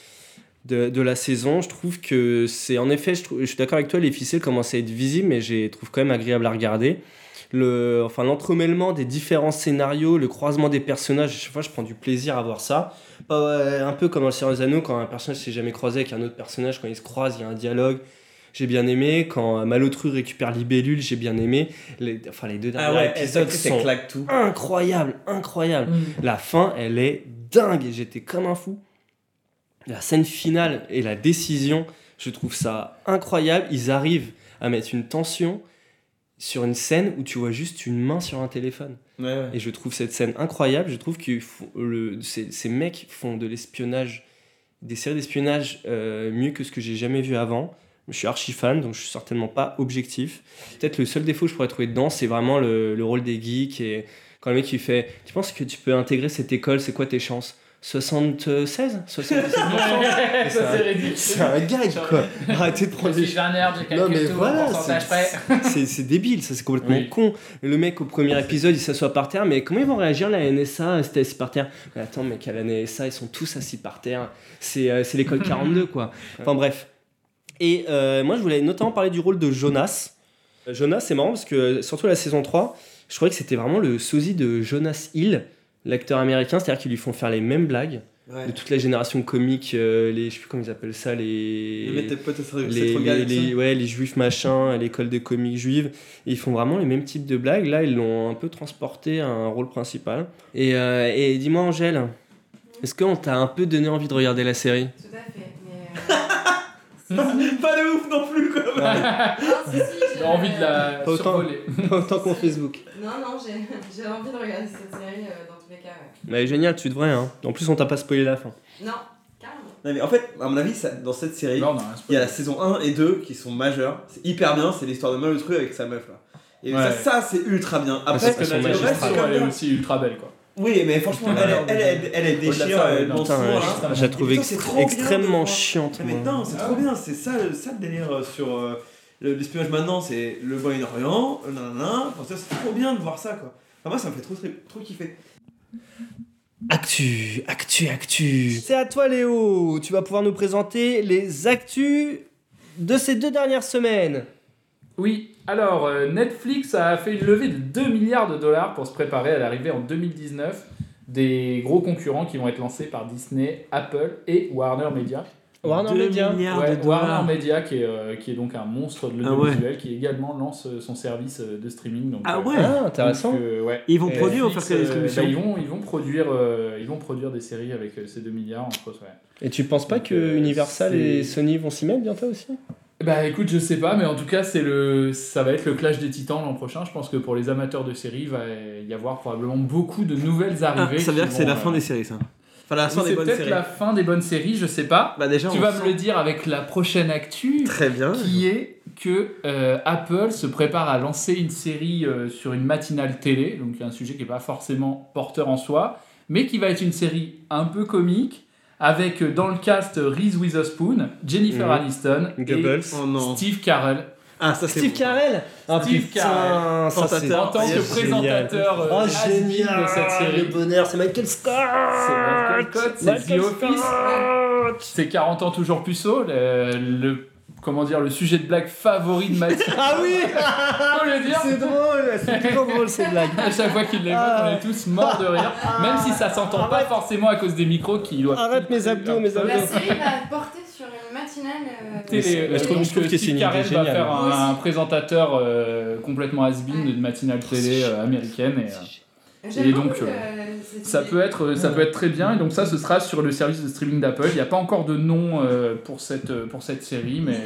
de, de la saison. Je trouve que c'est en effet, je, suis d'accord avec toi, les ficelles commencent à être visibles, mais je trouve quand même agréable à regarder. Le, enfin, l'entremêlement des différents scénarios, le croisement des personnages, à chaque fois, je prends du plaisir à voir ça. Ouais, un peu comme dans le Seigneur des Anneaux, quand un personnage s'est jamais croisé avec un autre personnage, quand ils se croisent, il y a un dialogue. J'ai bien aimé. Quand Malotru récupère Libellule, j'ai bien aimé. Les, enfin, les deux Ah derniers ouais, épisodes sont claque tout. incroyables, incroyables. La fin, elle est dingue. J'étais comme un fou. La scène finale et la décision, je trouve ça incroyable. Ils arrivent à mettre une tension sur une scène où tu vois juste une main sur un téléphone. Ouais, ouais. Et je trouve cette scène incroyable. Je trouve que le, ces, ces mecs font de l'espionnage, des séries d'espionnage euh, mieux que ce que j'ai jamais vu avant. Je suis archi fan, donc je suis certainement pas objectif. Peut-être le seul défaut que je pourrais trouver dedans, c'est vraiment le, le rôle des geeks. Et quand le mec il fait Tu penses que tu peux intégrer cette école C'est quoi tes chances? 76 77% *laughs* ça, c'est ridicule. C'est un gag quoi Arrêtez de prendre des non mais voilà, c'est- près. c'est c'est débile, ça c'est complètement Oui. con. Le mec au premier épisode il s'assoit par terre, mais comment ils vont réagir la NSA c'était assis par terre? Mais attends mec à la NSA ils sont tous assis par terre, c'est euh, c'est l'école 42 quoi. *laughs* Enfin bref. Et euh, moi je voulais notamment parler du rôle de Jonas. Euh, Jonas c'est marrant parce que surtout la saison 3, je croyais que c'était vraiment le sosie de Jonas Hill, l'acteur américain, c'est-à-dire qu'ils lui font faire les mêmes blagues Ouais. de toute la génération comique, euh, les, je sais plus comment ils appellent ça, les... Le mec, t'es c'est les, les, les- ouais, les juifs machin, à l'école des comiques juives, et ils font vraiment les mêmes types de blagues. Là, ils l'ont un peu transporté à un rôle principal. Et, euh, et dis-moi, Angèle, Est-ce qu'on t'a un peu donné envie de regarder la série? Tout à fait. Mais. euh, *laughs* Pas de ouf non plus, quoi. non, si, si, J'ai envie de la Pas autant. survoler. Pas autant qu'on Facebook. Non, non, j'ai j'ai envie de regarder cette série euh, dans cas, ouais. Mais génial, tu devrais. Hein. En plus, on t'a pas spoilé la fin. Non, carrément. Non, mais en fait, à mon avis, ça- dans cette série, Non, non, un il y a la saison 1 et 2 qui sont majeures. C'est hyper bien, c'est l'histoire de Malotru avec sa meuf là. Et Ouais. ça, ça, c'est ultra bien. Ah, Après, c'est Parce que le reste, c'est comme elle est bien. aussi ultra belle, quoi. Oui, mais franchement, elle, elle, elle, elle, elle, elle Au-delà de déchire ça, euh, ouais, dans Putain, son, ouais, là. je la trouve Et putain, ex- c'est trop bien, extrêmement voir. chiante. Mais moi. non, c'est trop bien, c'est ça, le- ça le délire euh, sur euh, le- l'espionnage maintenant, c'est le Moyen-Orient, euh, nanana. Enfin, ça, c'est trop bien de voir ça quoi. Enfin, moi, ça me fait trop, trop, trop kiffer. Actu, actu, actu. C'est à toi Léo. Tu vas pouvoir nous présenter les actus de ces deux dernières semaines. Oui, alors euh, Netflix a fait une levée de 2 milliards de dollars pour se préparer à l'arrivée en 2019 des gros concurrents qui vont être lancés par Disney, Apple et Warner Media. Warner Media. milliards Ouais, de dollars. Warner Media qui est, euh, qui est donc un monstre de Ah l'audiovisuel qui également lance euh, son service euh, de streaming. Donc, Ah euh, ouais. Ah, intéressant. donc, euh, ouais. Ils vont Et produire ou Netflix, faire que la euh, distribution bah, ils, vont, ils, vont produire, euh, ils vont produire des séries avec euh, ces 2 milliards entre autres. Ouais. Et tu penses pas Donc, que euh, Universal et Sony vont s'y mettre bientôt aussi? Bah écoute, je sais pas, mais en tout cas, c'est le, ça va être le clash des titans l'an prochain. Je pense que pour les amateurs de séries, il va y avoir probablement beaucoup de nouvelles Ah, arrivées. ça veut dire que c'est la fin euh, des séries, ça. Enfin, la fin des C'est bonnes peut-être séries. la fin des bonnes séries, je sais pas. Bah, déjà, tu on vas sent- me le dire avec la prochaine actu, Très bien. qui est que euh, Apple se prépare à lancer une série euh, sur une matinale télé, donc un sujet qui n'est pas forcément porteur en soi, mais qui va être une série un peu comique, avec euh, dans le cast Reese Witherspoon, Jennifer Mhm. Aniston Goebbels. Oh et Steve Carell. Ah, ça c'est. Steve. Carell Ah Steve Carell. En tant que Génial. présentateur euh, Oh has-been génial de cette série. Le bonheur, c'est Michael Scott C'est Michael Scott, c'est The Office. Scott C'est 40 ans toujours puceau, le, le- comment dire, le sujet de blague favori de Mathieu. *laughs* Ah oui Faut le dire. C'est drôle, c'est toujours drôle ces blagues. À chaque fois qu'il les Ah. on est tous morts de rire, même si ça s'entend pas forcément à cause des micros qui doivent. Arrête mes abdos, mes abdos. La série va porter sur une matinale. euh, Télé, euh, je trouve- donc, je trouve que c'est Steve Carell va faire un, un présentateur euh, complètement has-been de matinale télé euh, américaine et, euh, Et donc, euh, euh, Ça peut être, ça peut être très bien, et donc ça, ce sera sur le service de streaming d'Apple. Il n'y a pas encore de nom euh, pour, cette, pour cette série, mais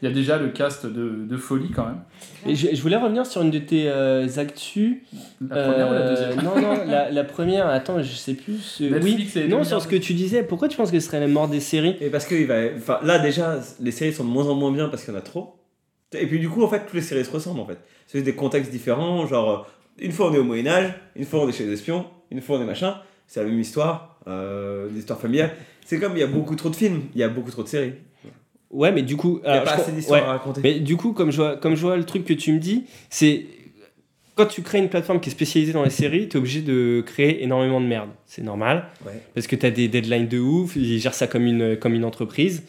il y a déjà le cast de, de folie quand même. Et je, je voulais revenir sur une de tes euh, actus. La première ou la Euh, deuxième Non, non, la, la première, attends, je sais plus. euh, oui, non, sur ce que tu disais, pourquoi tu penses que ce serait la mort des séries? Et parce que il va... enfin, là déjà, les séries sont de moins en moins bien parce qu'il y en a trop. Et puis du coup, en fait, toutes les séries se ressemblent en fait. C'est des contextes différents, genre euh, une fois on est au Moyen Âge, une fois on est chez les espions, une fois on est machin. C'est la même histoire, euh, des histoires familiales. C'est comme il y a beaucoup trop de films, il y a beaucoup trop de séries. Ouais, mais du coup. Il n'y a pas assez d'histoires ouais. à raconter. Mais du coup, comme je, vois, comme je vois le truc que tu me dis, c'est. Quand tu crées une plateforme qui est spécialisée dans les séries, tu es obligé de créer énormément de merde. C'est normal. Ouais. Parce que tu as des deadlines de ouf, ils gèrent ça comme une, comme une entreprise.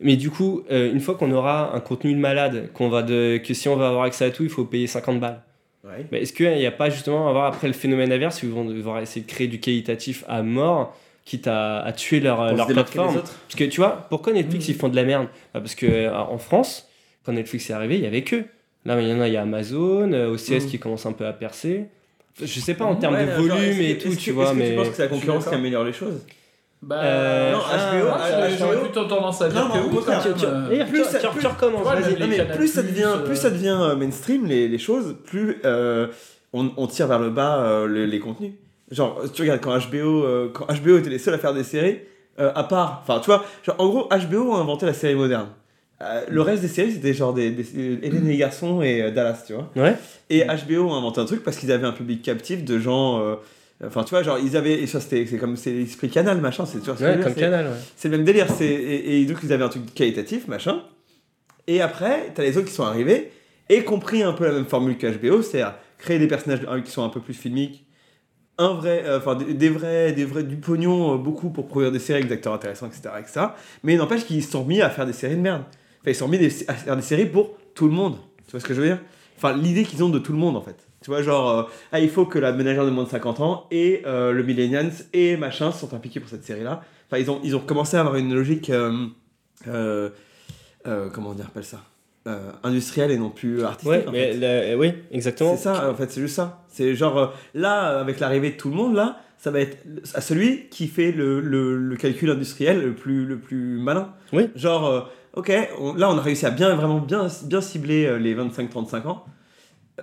Mais du coup, euh, une fois qu'on aura un contenu de malade, qu'on va de, que si on va avoir accès à tout, il faut payer 50 balles. Ouais. Mais est-ce qu'il n'y a pas justement à avoir après le phénomène inverse où ils vont devoir essayer de créer du qualitatif à mort, quitte à, à tuer leur, leur plateforme. Parce que tu vois, pourquoi Netflix Mhm. ils font de la merde Bah, Parce que euh, en France, quand Netflix est arrivé, il y avait que. Là, il y en a, il y a Amazon, euh, OCS Mhm. qui commence un peu à percer. Je sais pas en termes Ouais, de volume et tout, que- tu vois, que mais. tu penses que c'est la concurrence qui améliore les choses? Bah, Euh, non, ah, HBO, moi, ah, j'aurais HBO. plutôt tendance à dire Non, que oui, quand Tu- euh, plus tu- ça- tu- plus- tu recommences, Non, mais plus ça devient, euh, plus ça devient euh, mainstream les, les choses, plus euh, on, on tire vers le bas euh, le- les contenus. Genre, tu regardes quand HBO, euh, quand HBO était les seuls à faire des séries, euh, à part, enfin, tu vois, genre, en gros, HBO a inventé la série moderne. Euh, le reste des séries, c'était genre des, des, Hélène et les garçons et euh, Dallas, tu vois. Ouais. Et HBO a inventé un truc parce qu'ils avaient un public captif de gens. Enfin, tu vois, genre, ils avaient. et ça, c'était c'est comme. C'est l'esprit canal, machin. C'est je Ouais, comme c'est- canal, ouais. c'est le même délire. c'est- Et, et donc, ils avaient un truc qualitatif, machin. Et après, t'as les autres qui sont arrivés et compris un peu la même formule qu'HBO, c'est-à-dire créer des personnages qui sont un peu plus filmiques, un vrai, euh, enfin des, des vrais, des vrais du pognon, euh, beaucoup pour produire des séries avec des acteurs intéressants, etc., etc. Mais n'empêche qu'ils se sont mis à faire des séries de merde. Enfin, ils se sont mis des- à faire des séries pour tout le monde. Tu vois ce que je veux dire? Enfin, l'idée qu'ils ont de tout le monde, en fait. Tu vois, genre, euh, ah, il faut que la ménagère de moins de 50 ans et euh, le millennials et machin sont impliqués pour cette série-là. Enfin, ils ont, ils ont commencé à avoir une logique. euh, comment on appelle ça euh, industriel et non plus artistique. Ouais, en mais fait. oui, exactement. C'est ça, en fait, c'est juste ça. C'est genre, là, avec l'arrivée de tout le monde, là, ça va être à celui qui fait le, le, le calcul industriel le plus, le plus malin. Oui. Genre, ok, on- là, on a réussi à bien, vraiment bien, bien cibler les 25-35 ans.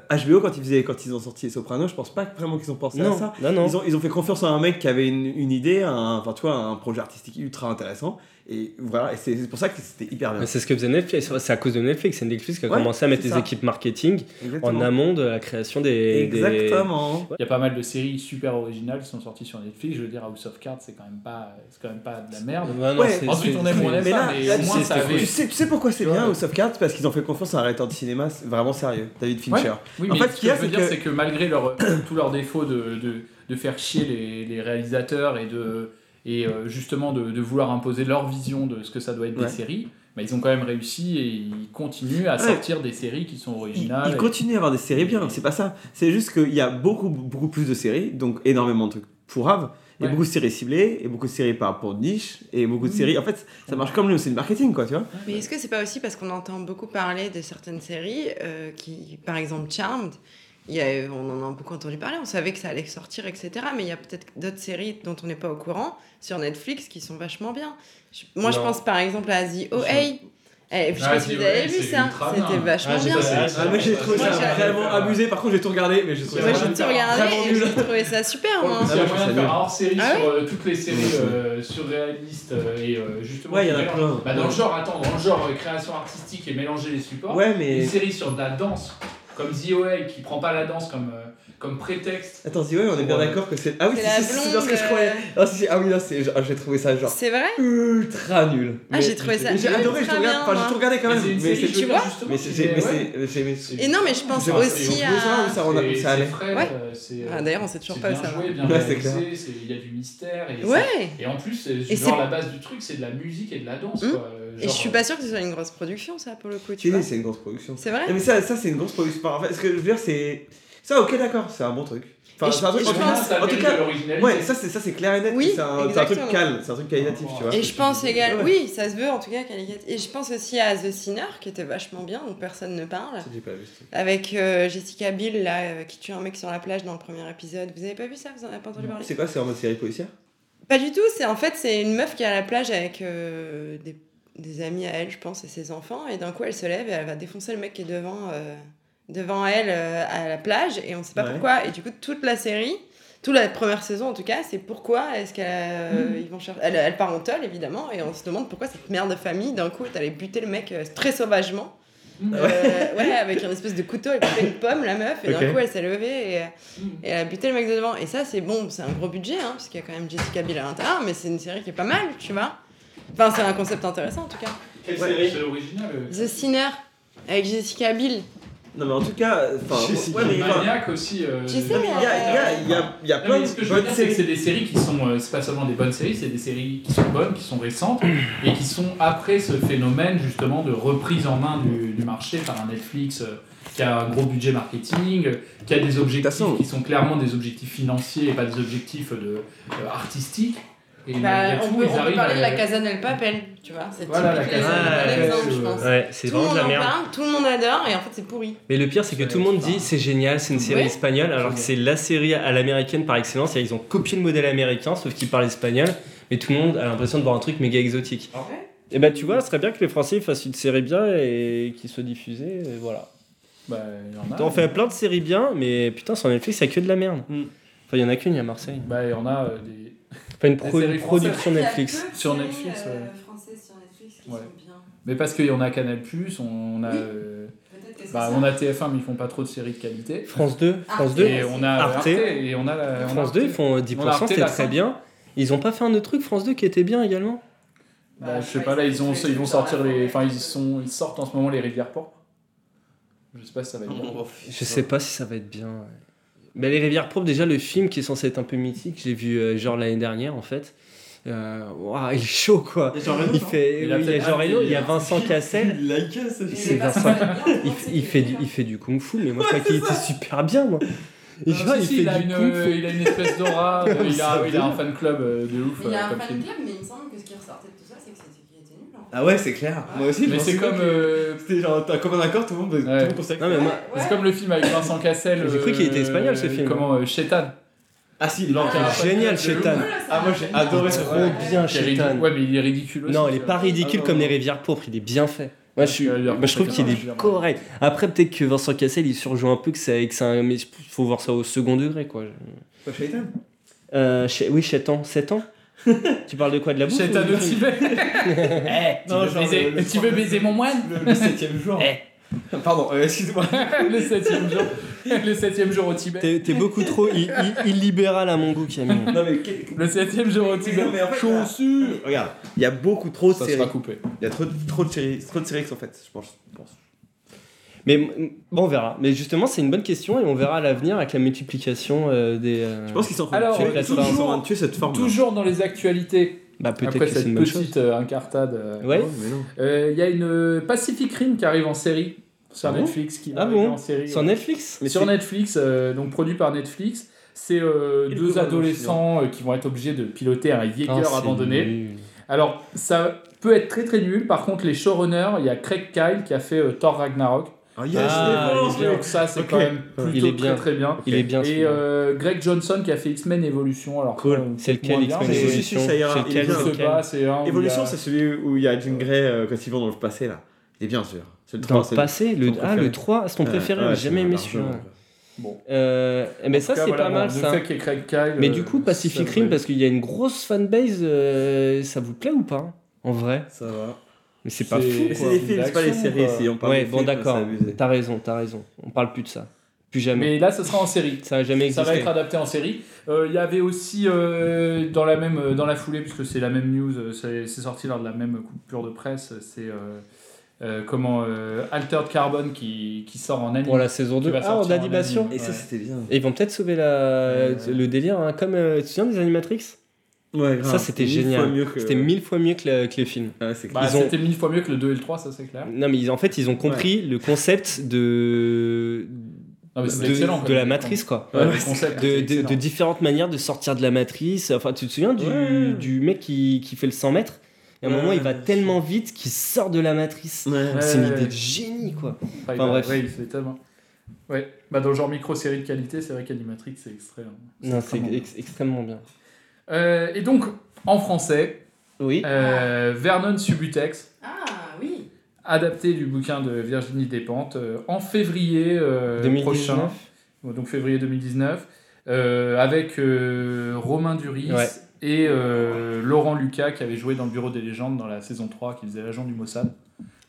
HBO, quand ils, faisaient, quand ils ont sorti les Sopranos, je pense pas vraiment qu'ils ont pensé Non, à ça. non, non. Ils ont, ils ont fait confiance à un mec qui avait une, une idée, un, enfin, tu vois, un projet artistique ultra intéressant. Et voilà, et c'est c'est pour ça que c'était hyper bien. C'est ce que faisait Netflix. C'est à cause de Netflix. C'est Netflix qui a Ouais, commencé à mettre des équipes marketing en amont de la création des. des- Exactement. Il y a pas mal de séries super originales qui sont sorties sur Netflix. Je veux dire, House of Cards, c'est quand même pas, c'est quand même pas de la merde. Non, Ouais. Ensuite, on aime on aime Mais pas, là, mais là, au moins c'est- ça c'est- avait. Tu sais, tu sais pourquoi c'est bien. House of Cards Parce qu'ils ont fait confiance à un réalisateur de cinéma vraiment sérieux, David Fincher. Oui, En mais fait, ce ce qu'il y que a, je veux c'est dire, que- c'est que malgré leur, *clears throat* tous leurs défauts de, de, de faire chier les, les réalisateurs et, de, et euh, justement de, de vouloir imposer leur vision de ce que ça doit être Ouais. des séries, bah, ils ont quand même réussi et ils continuent à Ouais. sortir des séries qui sont originales. il et- continue à avoir des séries bien, c'est pas ça. C'est juste qu'il y a beaucoup, beaucoup plus de séries, donc énormément de trucs pourraves. Il y a Ouais. beaucoup de séries ciblées, et beaucoup de séries par rapport de niche, et beaucoup de Mhm. séries. En fait, ça marche comme le, marketing, quoi, tu vois. Mais est-ce que c'est pas aussi parce qu'on entend beaucoup parler de certaines séries euh, qui, par exemple, Charmed, il y a, on en a beaucoup entendu parler, on savait que ça allait sortir, etc. Mais il y a peut-être d'autres séries dont on n'est pas au courant sur Netflix qui sont vachement bien. Je- moi, je pense par exemple à The OA. Eh, je sais Ah, pas si vous avez vu ça, ultra c'était vachement Ah, j'ai bien. Ah, moi j'ai trouvé ça vraiment abusé. Par contre, j'ai tout regardé, mais j'ai trouvé Moi, ça. j'ai tout regardé et j'ai trouvé ça super, moi. S'il y a Ah, moyen je de faire un hors-série Ah sur euh, toutes les séries euh, surréalistes euh, et euh, justement. Ouais, il y en a plein. Bah, dans le genre, attends, dans le genre euh, création artistique et mélanger les supports. Ouais, mais. Une série sur de la danse, comme The OA, qui prend pas la danse comme, euh, comme prétexte. Attends, dis ouais, on est bien Ouais. d'accord que c'est. Ah oui, C'est bien ce que je croyais. euh, Ah, si, si, ah oui, là, c'est- ah, j'ai trouvé ça genre C'est vrai ultra nul. Ah, j'ai trouvé ça J'ai adoré, je te regarde. bien, Enfin, j'ai moi. tout regardé quand même. Mais c'est veux vois Mais c'est. Et non, mais je pense aussi à. ça, allait. c'est frais, Ouais. euh, c'est, euh, Ah, D'ailleurs, on sait toujours pas où bien ça va. il y a du mystère. Ouais et en plus, c'est- Et genre, c'est- la base du truc, c'est de la musique et de la danse. Hum. Et je suis pas sûre que ce soit une grosse production, ça, pour le coup, tu Si, vois. c'est une grosse production. C'est vrai mais ça, ça c'est une grosse production. Enfin, en fait, ce que je veux dire, c'est. Ça, ok, d'accord, c'est un bon truc. Enfin, c'est un truc. En tout cas, en tout cas, ouais, ça, c'est ça, c'est clair et net. Oui, c'est un, truc calme, c'est un truc qualitatif, tu vois. Et je pense également, Ouais. oui, ça se veut en tout cas qualitatif. Et je pense aussi à The Sinner, qui était vachement bien, dont personne ne parle. Ça, pas vu. Avec euh, Jessica Biel, là, euh, qui tue un mec sur la plage dans le premier épisode. Vous avez pas vu ça? Vous en avez pas entendu parler? C'est quoi, c'est en mode série policière? Pas du tout, c'est en fait, c'est une meuf qui est à la plage avec euh, des, des amis à elle, je pense, et ses enfants. Et d'un coup, elle se lève et elle va défoncer le mec qui est devant, devant elle euh, à la plage. Et on sait pas Ouais. pourquoi. Et du coup, toute la série. Toute la première saison en tout cas, c'est pourquoi est-ce qu'elle ils vont chercher. Elle, elle part en tôle évidemment et on se demande pourquoi cette mère de famille d'un coup est allée buter le mec euh, très sauvagement. Euh, ouais, avec un espèce de couteau, elle coupait une pomme, la meuf, et d'un coup elle s'est levée et, Hum. et elle a buté le mec de devant. Et ça, c'est bon, c'est un gros budget, hein, parce qu'il y a quand même Jessica Biel à l'intérieur, mais c'est une série qui est pas mal, tu vois. Enfin, c'est un concept intéressant en tout cas. Quelle Ouais. série? C'est original. euh. The Sinner, avec Jessica Biel. Non, mais en tout cas, enfin. Jessica Ouais, mais. enfin, Maniac aussi. euh, sais, Il y a, il y a, il y a, y a Non, plein mais de ce que je veux dire, c'est que c'est des séries qui sont, euh, c'est pas seulement des bonnes séries, c'est des séries qui sont bonnes, qui sont récentes, et qui sont après ce phénomène justement de reprise en main du, du marché par un Netflix euh, qui a un gros budget marketing, euh, qui a des objectifs façon- qui sont clairement des objectifs financiers et pas des objectifs de, euh, artistiques. Et Bah, malgré on tout, peut, ils on peut parler à- de la Casa del Papel, tu vois. C'est Voilà, la typique Casa del exemple, Papel, exemple, je euh, pense. Ouais, c'est Tout le vraiment de monde la merde. parle, tout le monde adore, et en fait, c'est pourri. Mais le pire, c'est que tout le monde dit c'est génial, c'est une série Ouais. espagnole, alors que c'est la série à l'américaine par excellence. Et ils ont copié le modèle américain, sauf qu'ils parlent espagnol. Mais tout le monde a l'impression de voir un truc méga exotique. Et bah, tu vois, ce serait bien que les Français fassent une série bien et qu'ils soient diffusés. Et voilà. Bah, il y en a. On fait plein de séries bien, mais putain, sur Netflix, a que de la merde. Mm. Enfin, il y en a qu'une, il y a Marseille. Bah, il y en a euh, des. Pas une pro- séries production Netflix. Sur Netflix, ouais. françaises sur Netflix qui Ouais. sont bien. Mais parce qu'il y en a Canal, on a. Oui. euh, c'est bah, on a TF1, mais ils font pas trop de séries de qualité. France 2, France Arte. 2. Et on a Arte. Arte, et on a la, on a France 2, ils font euh, On a 10%, Arte, c'était la très cinq. bien. Ils ont pas fait un autre truc, France 2, qui était bien également Bah, je sais pas, là, ils, ont, ils vont sortir les. Enfin, ils, sont, ils sortent en ce moment les rivières pourpres. Je sais pas si ça va être bien. Je sais pas si ça va être bien. ouais. Mais Les Rivières Propres, déjà, le film qui est censé être un peu mythique, j'ai vu euh, genre l'année dernière en fait. Euh, il est chaud quoi. Il fait, Il a oui, il y a Jean Reno, il y a. Vincent Cassel. Il like C'est il Vincent- fait du, il fait du kung fu, mais moi je crois qu'il était super bien moi. Et je Non, vois, si, il il, a du une, kung euh, fu. il a une espèce d'aura, euh, il, a, *laughs* il a un fan club euh, de ouf. Il a un fan film. club, mais il me semble que ce qui ressortait de tout ça, c'est que c'était qu'il était nul en Ah ouais, c'est clair. Moi aussi, je Mais c'est pas comme. que- euh, C'était genre, t'as comme un accord, tout le monde, moi. C'est comme le film avec Vincent Cassel. J'ai cru qu'il était espagnol, ce euh, film. Comment euh, Shaitan. Ah si, L'enquête. Ah, génial, Shaitan. Ah, moi j'ai adoré ce Trop film. bien. Shaitan. Ouais, mais il est ridicule aussi. Non, il est pas ridicule Ah, comme les rivières pourpres, il est bien fait. Moi, je, suis, je trouve qu'il est pas correct. Après, peut-être que Vincent Cassel, il surjoue un peu, que c'est que c'est un. Mais il faut voir ça au second degré, quoi. Quoi, Shaitan Euh, oui, 7 ans. 7 ans? Tu parles de quoi De la bouffe Shaitan ou *laughs* tu veux genre baiser- le- le tu veux baiser mon moine Le, septième jour. Eh. Pardon, euh, excuse-moi. *laughs* Le septième jour. *laughs* Le septième jour au Tibet. T'es t'es beaucoup trop i- i- illibéral à mon goût, Camille. Non mais Le septième jour au Tibet. Non, mais en fait, Chaussures. regarde, il y a beaucoup trop de Ça séries. sera coupé. Il y a trop, trop de séries, trop de séries qui sont faites, je pense. je pense. Mais bon, on verra. Mais justement, c'est une bonne question et on verra à l'avenir avec la multiplication euh, des. euh, Je pense qu'ils sont en train Alors, de tuer, euh, ils sont en train toujours- tuer cette forme. Toujours dans les actualités, Bah, peut-être après que c'est une bonne petite euh, incartade, euh, Ouais. mais non. euh, il y a une Pacific Rim qui arrive en série sur Ah bon Netflix. Qui Ah bon en série, Sur ouais. Netflix Mais sur Netflix, euh, donc produit par Netflix. C'est euh, deux adolescents euh, qui vont être obligés de piloter un Jaeger Ah, abandonné. nul. Alors, ça peut être très très nul. Par contre, les showrunners, il y a Craig Kyle qui a fait euh, Thor Ragnarok. Ah, yes, Ah, il est Donc ça, c'est Ok. quand même Il plutôt est bien. très très bien. Il est bien Et euh, Greg Johnson qui a fait X-Men Evolution. Alors, Cool. euh, C'est lequel bien, X-Men ira. C'est Il est lequel bien. Je c'est sais lequel pas, c'est un où Evolution, a- c'est celui où il y a Jean Grey euh, quand ils vont dans le passé là. Il est bien sûr. C'est le Dans 3. le passé, le, son ah, le 3, c'est ton préféré, Ouais, j'ai jamais aimé celui-là. Bon. Euh, mais En ça, c'est voilà, pas mal ça. Kyle. Mais euh, du coup, Pacific Rim, parce qu'il y a une grosse fanbase, euh, ça vous plaît ou pas En vrai? Ça va. Mais c'est pas fou c'est des films, c'est pas les séries. quoi. Si on parle Ouais, bon d'accord, t'as raison, t'as raison. On parle plus de ça. Plus jamais. Mais là, ce sera en série. Ça a jamais Ça va existé. être adapté en série. Euh, Il y avait aussi euh, dans la même dans la foulée, puisque c'est la même news, euh, c'est sorti lors de la même coupure de presse. C'est euh, euh, comment euh, Altered Carbon qui, qui sort en anime. Pour la saison Qui 2. va Ah, en animation anime. Et ça, Ouais. c'était bien. Et ils vont peut-être sauver la... Euh, le délire, hein, comme. euh, tu te souviens des Animatrix? Ouais, Ça, c'était génial. C'était mille fois mieux que, le- que les films. C'est Bah, Ils ont- C'était mille fois mieux que le 2 et le 3, ça c'est clair. Non, mais ils- en fait, ils ont compris le concept de. Non, mais c'est de, excellent, de comme- la matrice, quoi. Ouais, Ouais, le c'est concept, De, différentes manières de sortir de la matrice. Enfin, tu te souviens du, Ouais. du mec qui, qui fait le 100 mètres Et à un Ouais, moment, il va tellement vite qu'il sort de la matrice. C'est une idée de génie, quoi. Enfin, Enfin, a- bref. ouais, il fait tellement. Ouais, bah dans le genre micro-série de qualité, c'est vrai qu'Animatrix c'est extrait. hein. Non, c'est extrêmement bien. ex- extrêmement bien. Euh, et donc, en français, Oui. euh, Vernon Subutex, Ah oui. adapté du bouquin de Virginie Despentes, euh, en février euh, 2019. prochain, donc février 2019, euh, avec euh, Romain Duris Ouais. et euh, Laurent Lucas qui avait joué dans le Bureau des légendes dans la saison 3, qui faisait l'agent du Mossad. Donc,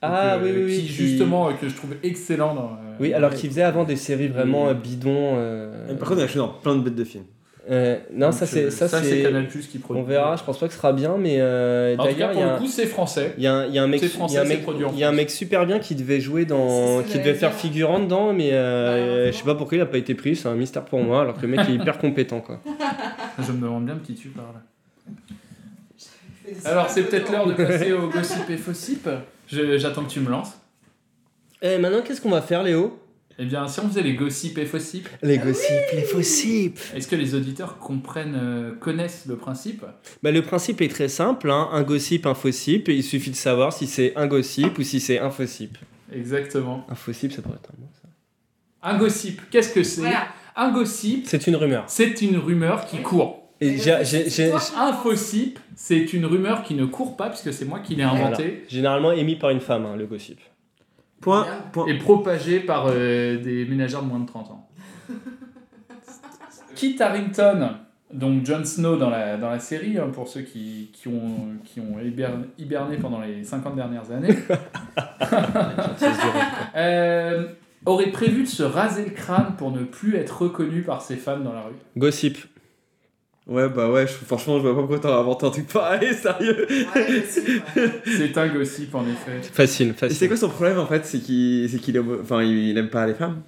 Ah euh, oui, oui. Qui, qui- justement, euh, que je trouve excellent dans. euh, Oui, alors qu'il faisait avant des séries vraiment bidons. euh, Par contre, il a joué dans plein de bêtes de films. Euh, non, donc, ça c'est ça, c'est. Canal Plus qui produit. On verra. Je pense pas que ce sera bien, mais euh, d'ailleurs il pour y a le un- coup, c'est français. il y, a un- il y a un mec, C'est il y a français, un c'est mec, produit en il y a un mec super bien qui devait jouer dans, qui devait faire dire. figurant dedans, mais euh, Malheureusement. je sais pas pourquoi il a pas été pris. C'est un mystère pour moi, alors que le mec est hyper compétent quoi. *laughs* Je me demande bien de qui tu parles. Alors, c'est peut-être l'heure de passer au gossip et. Je- J'attends que tu me lances. Et maintenant, qu'est-ce qu'on va faire, Léo? Eh bien, si on faisait les gossip et fossip, Les gossips, les fossips. est-ce que les auditeurs comprennent, euh, connaissent le principe? Bah, le principe est très simple, hein. un gossip, un fossip. Il suffit de savoir si c'est un gossip ou si c'est un fossip. Exactement. Un fossip, ça pourrait être un mot. ça. Un gossip, qu'est-ce que c'est? Voilà. Un gossip, C'est une rumeur. c'est une rumeur qui court. Et j'ai- j'ai- j'ai- Un fossip, c'est une rumeur qui ne court pas, puisque c'est moi qui l'ai inventé, généralement émis par une femme, hein, le gossip. Point. Et propagée par euh, des ménagères de moins de 30 ans. *laughs* Kit Harington, donc Jon Snow dans la, dans la série, hein, pour ceux qui, qui ont, qui ont hiberné, hiberné pendant les 50 dernières années, *laughs* *laughs* euh, aurait prévu de se raser le crâne pour ne plus être reconnu par ses fans dans la rue. Gossip. Ouais, bah ouais, je- franchement, je vois pas pourquoi t'aurais inventé un truc pareil, *laughs* sérieux. Ouais. C'est un gossip en effet. Facile, Et c'est facile. quoi son problème en fait? C'est qu'il est homo- enfin, il aime pas les femmes?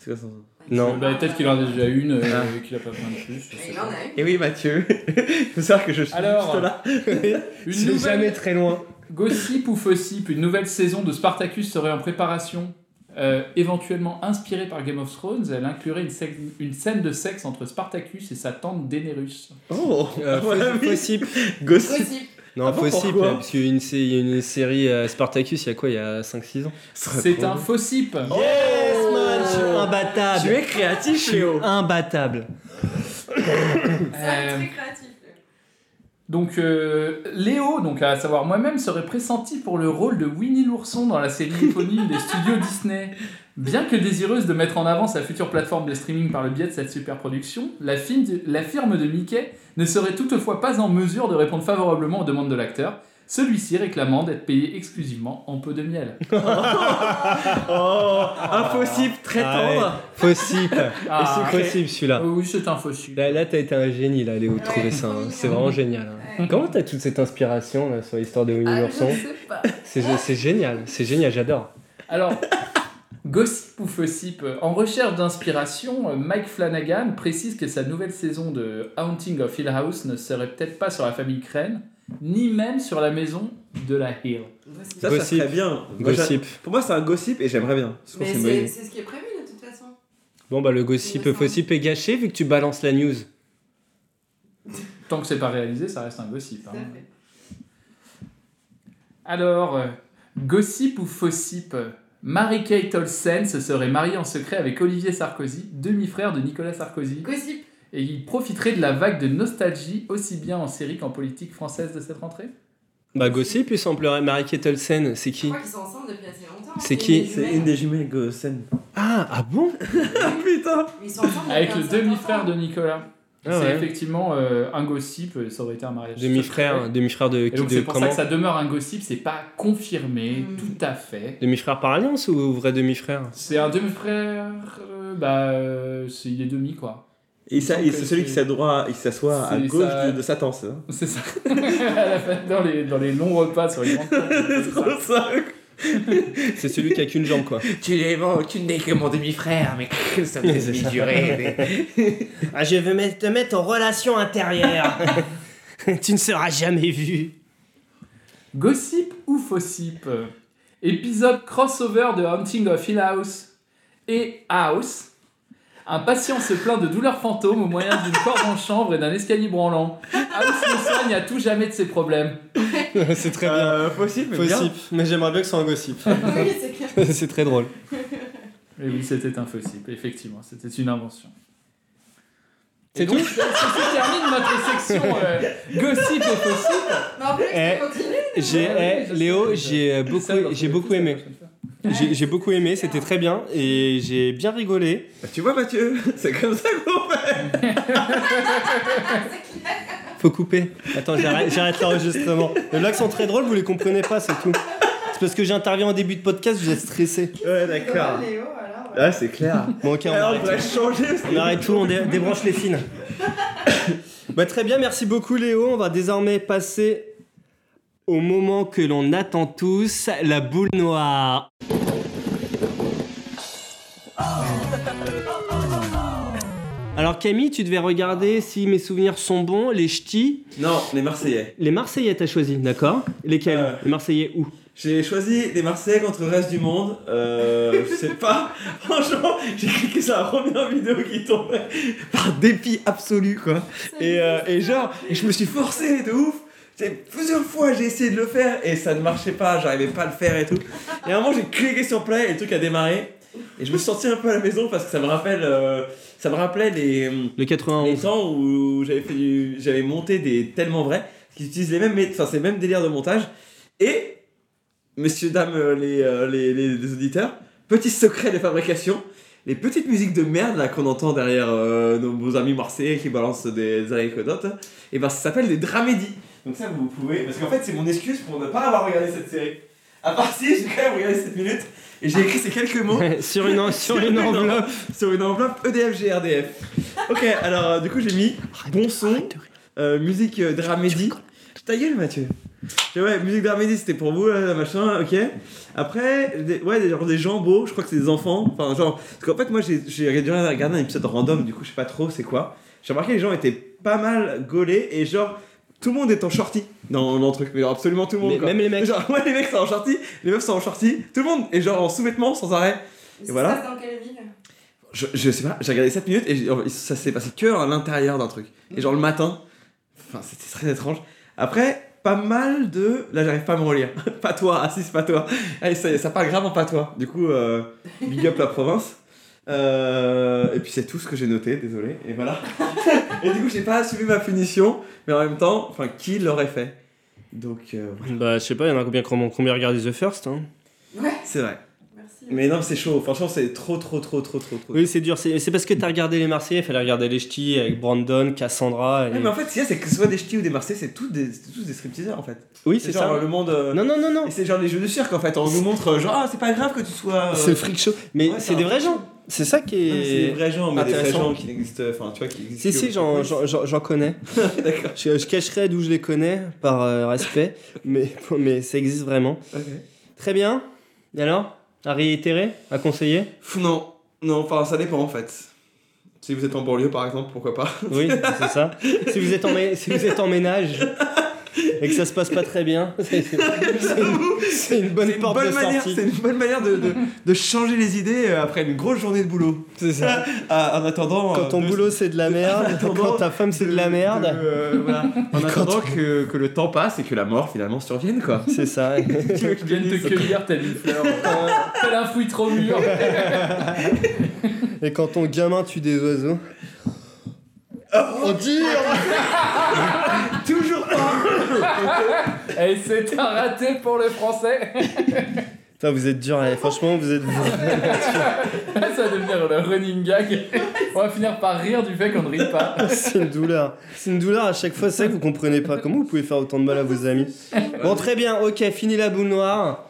C'est quoi son. Non. Bah, Peut-être qu'il en a déjà une, euh, Ah. et qu'il a pas besoin de plus. je sais Il pas. en a eu. Et oui, Mathieu, *laughs* faut savoir que je suis Alors, juste là. *laughs* Une nouvelle- jamais très loin. Gossip ou Fossip, une nouvelle saison de Spartacus serait en préparation, euh, éventuellement inspirée par Game of Thrones. Elle inclurait une, scène de sexe entre Spartacus et sa tante Daenerys. Oh Euh. *laughs* Fossip. Gossip. Gossip. Non, Ah bon, pourquoi parce qu'il y a une, série euh, Spartacus, il y a quoi Il y a 5-6 ans? C'est un faux sip. Yes, man, je suis imbattable. Tu es créatif, Je suis Léo. imbattable. Euh, très créatif. Donc euh, Léo, donc à savoir moi-même, serait pressenti pour le rôle de Winnie l'ourson dans la série éponyme des studios Disney. Bien que désireuse de mettre en avant sa future plateforme de streaming par le biais de cette film de- la firme de Mickey ne serait toutefois pas en mesure de répondre favorablement aux demandes de l'acteur, celui-ci réclamant d'être payé exclusivement en peu de miel. *laughs* Oh, un faux sip très Ah tendre. Fossip. Ah, Fossip celui-là. euh, oui, c'est un faux sip. Là, là, t'as été un génie, là, Léo, de trouver ça. hein. C'est vraiment génial. hein. Ouais. Comment t'as toute cette inspiration là, sur l'histoire de Winnie Ah, l'ourson je sais pas. C'est c'est génial, c'est génial, j'adore. Alors, gossip ou faux sip En recherche d'inspiration, euh, Mike Flanagan précise que sa nouvelle saison de Haunting of Hill House ne serait peut-être pas sur la famille Crane, ni même sur la maison de la Hill. Ça, ça serait bien. Moi, Gossip. Pour moi, c'est un gossip et j'aimerais bien. Mais c'est ce qui est prévu de toute façon. Bon, bah, le gossip. Fossip est gâché vu que tu balances la news. *laughs* Tant que c'est pas réalisé, ça reste un gossip. Hein. Alors, euh, gossip ou faux sip Mary-Kate Olsen se serait mariée en secret avec Olivier Sarkozy, demi-frère de Nicolas Sarkozy, Gossip. Et il profiterait de la vague de nostalgie aussi bien en série qu'en politique française de cette rentrée? Bah, gossip, il semblerait Mary Kate Olsen, c'est Je qui crois qu'ils sont ensemble depuis assez longtemps. C'est qui? C'est une des jumelles Gossen. Ah, ah bon? *laughs* Putain Ils sont ensemble Avec le demi-frère de Nicolas. Ah c'est ouais. effectivement euh, un gossip, euh, ça aurait été un mariage. Demi-frère, demi-frère de Et qui donc de c'est pour ça que ça demeure un gossip, c'est pas confirmé Mm. tout à fait. Demi-frère par alliance ou vrai demi-frère? C'est un demi-frère, euh, bah euh, c'est il est demi quoi. Et ça- et c'est celui qui s'assoit, il s'assoit à gauche ça. de, de Satan, c'est ça C'est *laughs* ça. à la fin, dans les, dans les longs repas sur les grandes *laughs* c'est trop ça C'est celui qui a qu'une jambe, quoi. Tu n'es bon, tu n'es que mon demi-frère, mais ça me durée. *laughs* Ah, je veux te mettre en relation intérieure. tu ne seras jamais vu. Gossip ou Fossip Épisode crossover de Haunting of Hill House et House. Un patient se plaint de douleurs fantômes au moyen d'une corde en chanvre et d'un escalier branlant. House le soigne à tout jamais de ses problèmes. *laughs* c'est très bien. Euh, possible, mais bien. Mais j'aimerais bien que ce soit un gossip. *laughs* Oui, c'est clair. *laughs* c'est très drôle. Et oui, c'était un Fossip, effectivement, c'était une invention. C'est tout se termine notre section euh, Gossip et Fossip. Mais en plus, Eh, continue. J'ai, eh, Léo, j'ai euh, beaucoup, j'ai beaucoup aimé. J'ai beaucoup aimé, c'était très bien et j'ai bien rigolé. Bah, tu vois, Mathieu, *laughs* c'est comme ça qu'on fait. *laughs* Faut couper. Attends, j'arrête j'arrête l'enregistrement. Les blagues sont très drôles, vous les comprenez pas, c'est tout. C'est parce que j'interviens en début de podcast, vous êtes stressé. Ouais, d'accord. Léo, alors. Ah, c'est clair. Bon, ok, on Alors, on arrête. pourrait changer. parce que- On arrête tout, on dé- débranche les fils. *laughs* bah, très bien, merci beaucoup Léo. On va désormais passer au moment que l'on attend tous, la boule noire. Alors Camille, tu devais regarder si mes souvenirs sont bons, les ch'tis, Non, les Marseillais. les Marseillais t'as choisi, d'accord? Lesquels? Euh. Les Marseillais où? J'ai choisi les Marseillais contre le reste du monde. Euh, je sais pas. *laughs* Franchement, j'ai cliqué sur la première vidéo qui tombait *laughs* par dépit absolu, quoi. Et, euh, et genre, et je me suis forcé de ouf. C'est plusieurs fois j'ai essayé de le faire et ça ne marchait pas, j'arrivais pas à le faire et tout. Et à un moment j'ai cliqué sur play et le truc a démarré. Et je me suis senti un peu à la maison parce que ça me rappelle, euh, ça me rappelait les, Le les 91. temps où j'avais fait du- j'avais monté des tellement vrais qui utilisent les mêmes enfin c'est le même délire de montage et messieurs dames euh, les, euh, les, les- les auditeurs petit secret de fabrication les petites musiques de merde là qu'on entend derrière euh, nos beaux amis marseillais qui balancent des anecdotes et ben ça s'appelle des dramédies donc ça vous pouvez parce qu'en fait c'est mon excuse pour ne pas avoir regardé cette série à part si j'ai quand même regardé cette minute et j'ai écrit ces quelques mots sur une, sur une *laughs* enveloppe. sur une enveloppe EDF GRDF. Ok, alors euh, du coup j'ai mis bon son, euh, musique euh, dramédie. Ta gueule Mathieu. Ouais, musique dramédie c'était pour vous, là, machin, ok. Après, des, ouais, genre des jambos, je crois que c'est des enfants. Enfin, genre, parce qu'en fait moi j'ai j'ai regardé un épisode random, du coup je sais pas trop c'est quoi. J'ai remarqué que les gens étaient pas mal gaulés et genre tout le monde est en shorty dans, dans le truc, mais genre, absolument tout le monde. Mais- quoi. même les mecs. Genre, ouais, les mecs sont en shorty, les meufs sont en shorty, tout le monde est genre en sous-vêtements sans arrêt. Et voilà. Ça se passe dans quelle ville? Je, je sais pas, j'ai regardé 7 minutes et ça s'est passé que à l'intérieur d'un truc. Et genre le matin, enfin c'était très étrange. Après, pas mal de. Là, j'arrive pas à me relire. *laughs* pas toi, ah si, c'est pas toi. Allez, ça, ça parle grave en pas toi. Du coup, euh, big up la province. Euh, et puis c'est tout ce que j'ai noté, désolé. Et voilà. *laughs* et du coup, j'ai pas assumé ma punition, mais en même temps, enfin, qui l'aurait fait? Donc, euh, voilà. Bah, je sais pas, il y en a combien, combien, combien regardent The First hein? C'est vrai. Mais non, c'est chaud. Franchement, c'est trop, trop, trop, trop, trop, trop. Oui, c'est dur. C'est c'est parce que t'as regardé les Marseillais, il fallait regarder les ch'tis avec Brandon, Cassandra. Et... Ouais, mais en fait, c'est que ce soit des ch'tis ou des Marseillais, c'est tous des, tous des stripteaseurs en fait. oui, c'est genre ça. le monde. euh, Non, non, non, non. C'est genre les jeux de cirque en fait. On nous montre euh, genre, ah, c'est pas grave que tu sois. euh, C'est freak show. Mais ouais, c'est des vrais gens. C'est ça qui mais C'est des est. vrais gens, mais des vrais gens qui n'existent. Enfin, tu vois, qui existent. Si, si, j'en- j'en j'en- j'en connais. *laughs* D'accord. Je, je cacherai d'où je les connais, par euh, respect, *laughs* mais, mais ça existe vraiment. Très bien. Et alors? À réitérer À conseiller? Non, non, enfin, ça dépend en fait. Si vous êtes en banlieue par exemple, pourquoi pas? Oui, *laughs* c'est ça. Si vous, êtes en si vous êtes en ménage *laughs* et que ça se passe pas très bien, *laughs* c'est une, bonne C'est une porte bonne de manière, sortie. c'est une bonne manière de, de, de changer les idées euh, après une grosse journée de boulot. C'est ça. *laughs* Ah, en attendant. Quand euh, ton de- boulot c'est de la merde, attendant quand ta femme c'est de la merde, euh, voilà. En attendant que, que le temps passe et que la mort finalement survienne quoi. c'est ça. Tu veux que je dise te cueillir telle une fleur, euh, tel un fruit trop mûr. Et quand ton gamin tue des oiseaux. Oh, Toujours *laughs* Et c'est un raté pour le français. *laughs* Putain, vous êtes dur, eh, franchement, vous êtes. *laughs* Ça va devenir le running gag. On va finir par rire du fait qu'on ne rit pas. C'est une douleur. C'est une douleur à chaque fois, c'est ça que vous comprenez pas. Comment vous pouvez faire autant de mal à vos amis? Bon, très bien, ok, fini la boule noire.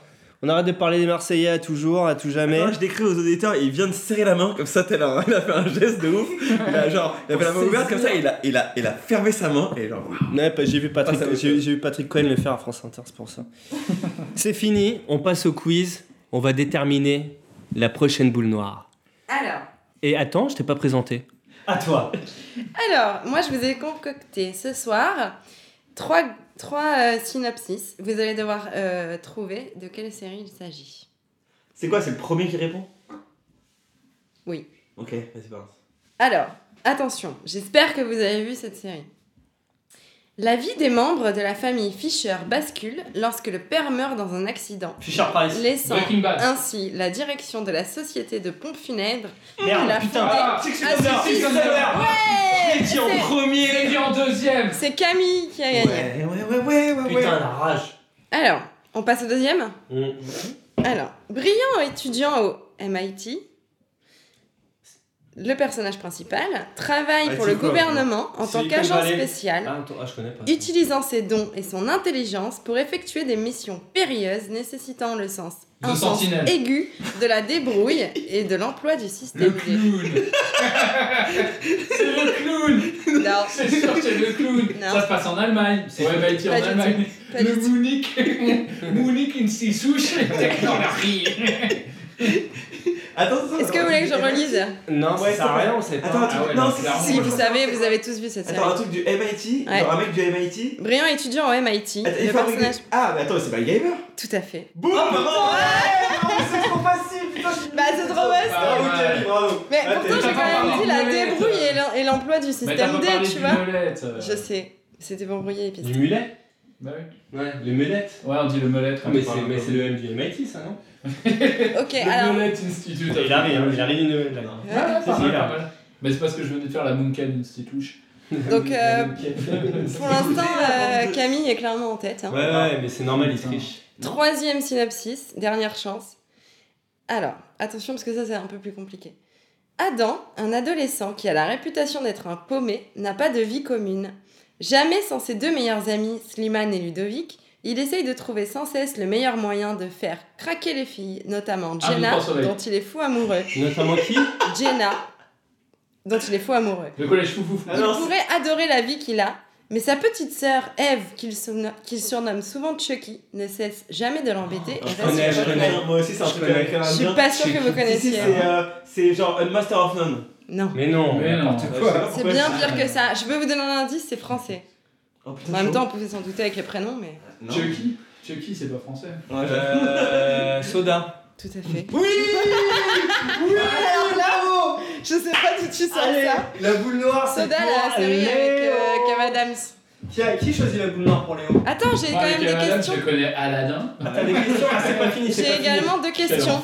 On arrête de parler des Marseillais à toujours, à tout jamais. Moi, je décris aux auditeurs, il vient de serrer la main comme ça, tel un. *laughs* Il a fait un geste de ouf. Il a, genre, il avait la main ouverte comme ça, il a, il, a, il a fermé sa main et genre. waouh. Ouais, j'ai vu Patrick, Ah, fait. j'ai vu Patrick Cohen le faire à France Inter, c'est pour ça. *laughs* c'est fini, on passe au quiz. On va déterminer la prochaine boule noire. Alors, Et attends, je t'ai pas présenté. À toi. alors, moi je vous ai concocté ce soir trois, trois euh, synopsis. Vous allez devoir euh, trouver de quelle série il s'agit. C'est quoi, c'est le premier qui répond? Oui. Ok, vas-y, balance. Alors, attention, j'espère que vous avez vu cette série. La vie des membres de la famille Fisher bascule lorsque le père meurt dans un accident, Fisher Price. laissant ainsi la direction de la société de pompes funèbres Merde, putain. Ah, Six Ah. Ouais en C'est- premier C'est qui en deuxième C'est Camille qui a gagné. Ouais, ouais, ouais, ouais, ouais. ouais. la rage. Alors, on passe au deuxième Mm. Alors, brillant étudiant au MIT, le personnage principal travaille Ah, pour le quoi, gouvernement en tant qu'agent spécial, Ah, ah, utilisant ses dons et son intelligence pour effectuer des missions périlleuses nécessitant le sens, aigu de la débrouille et de l'emploi du Le système D. clown *laughs* C'est le clown Non, *laughs* C'est sûr, c'est le clown Non. Ça se passe en Allemagne. C'est ouais, Haïti en Allemagne. pas Le. Munich *laughs* Munich Institut Technologie Attends, attends, Est-ce que vous voulez que je relise Non, Ouais, ça sert à rien, on sait pas. Attends, Ah ouais, non, non, si, vous savez, vous avez tous vu cette série. Attends, un truc du MIT, Ouais. genre un mec du MIT. Brillant étudiant au MIT, Attends, le personnage... Ah, mais attends, c'est pas le gamer Tout à fait. Boum Ouais, non, mais c'est trop facile, putain, Bah, c'est trop vaste Ah, ouais. Bravo Mais Ah, pourtant, j'ai quand pas même dit la débrouille et l'em- et l'emploi du système D, tu vois. Je sais. C'était pour brouiller. Du mulet? Bah oui. Ouais, le mulette. Ouais, on dit le molette. Ah, mais c'est c'est le M du MIT, ça, non *laughs* Ok, Le alors. Molette Institute. Il arrive, hein, il arrive une là. Ah, Si, pas. Mais c'est parce que je venais de faire la Munken Institute. Donc, euh, *laughs* pour l'instant, euh, Camille est clairement en tête. hein. Ouais, ouais, mais c'est normal, il triche. Troisième synopsis, dernière chance. Alors, attention parce que ça c'est un peu plus compliqué. Adam, un adolescent qui a la réputation d'être un paumé, n'a pas de vie commune. Jamais sans ses deux meilleurs amis, Slimane et Ludovic, il essaye de trouver sans cesse le meilleur moyen de faire craquer les filles, notamment Ah, Jenna, dont il est fou amoureux. Notamment qui? *laughs* Jenna, dont il est fou amoureux. Le collège Foufouf. Ah Il c'est- pourrait adorer la vie qu'il a, mais sa petite sœur, Eve, qu'il surno- qu'il surnomme souvent Chucky, ne cesse jamais de l'embêter. et je connais, je connais. Moi aussi, c'est un Je truc connais. avec un Je suis pas sûre que vous Si, si, connaissiez. c'est euh, c'est genre un Master of None. Non. Mais non, Mais non. C'est bien pire que ça. Je peux vous donner un indice, c'est français. Oh, putain, En même chaud. temps, on pouvait s'en douter avec les prénoms, mais Non. Chucky Chucky, c'est pas français. Ouais. Euh. Soda. tout à fait. Oui Oui Alors là, je sais pas d'où tu sors ça. la boule noire, c'est Soda, la série avec euh, Kev Adams. Qui, a, qui choisit la boule noire pour Léo Attends, j'ai quand même des Madame, questions. je connais Aladdin. Ah, T'as des questions Ah, c'est pas fini, c'est pas J'ai fini. également deux Quel questions.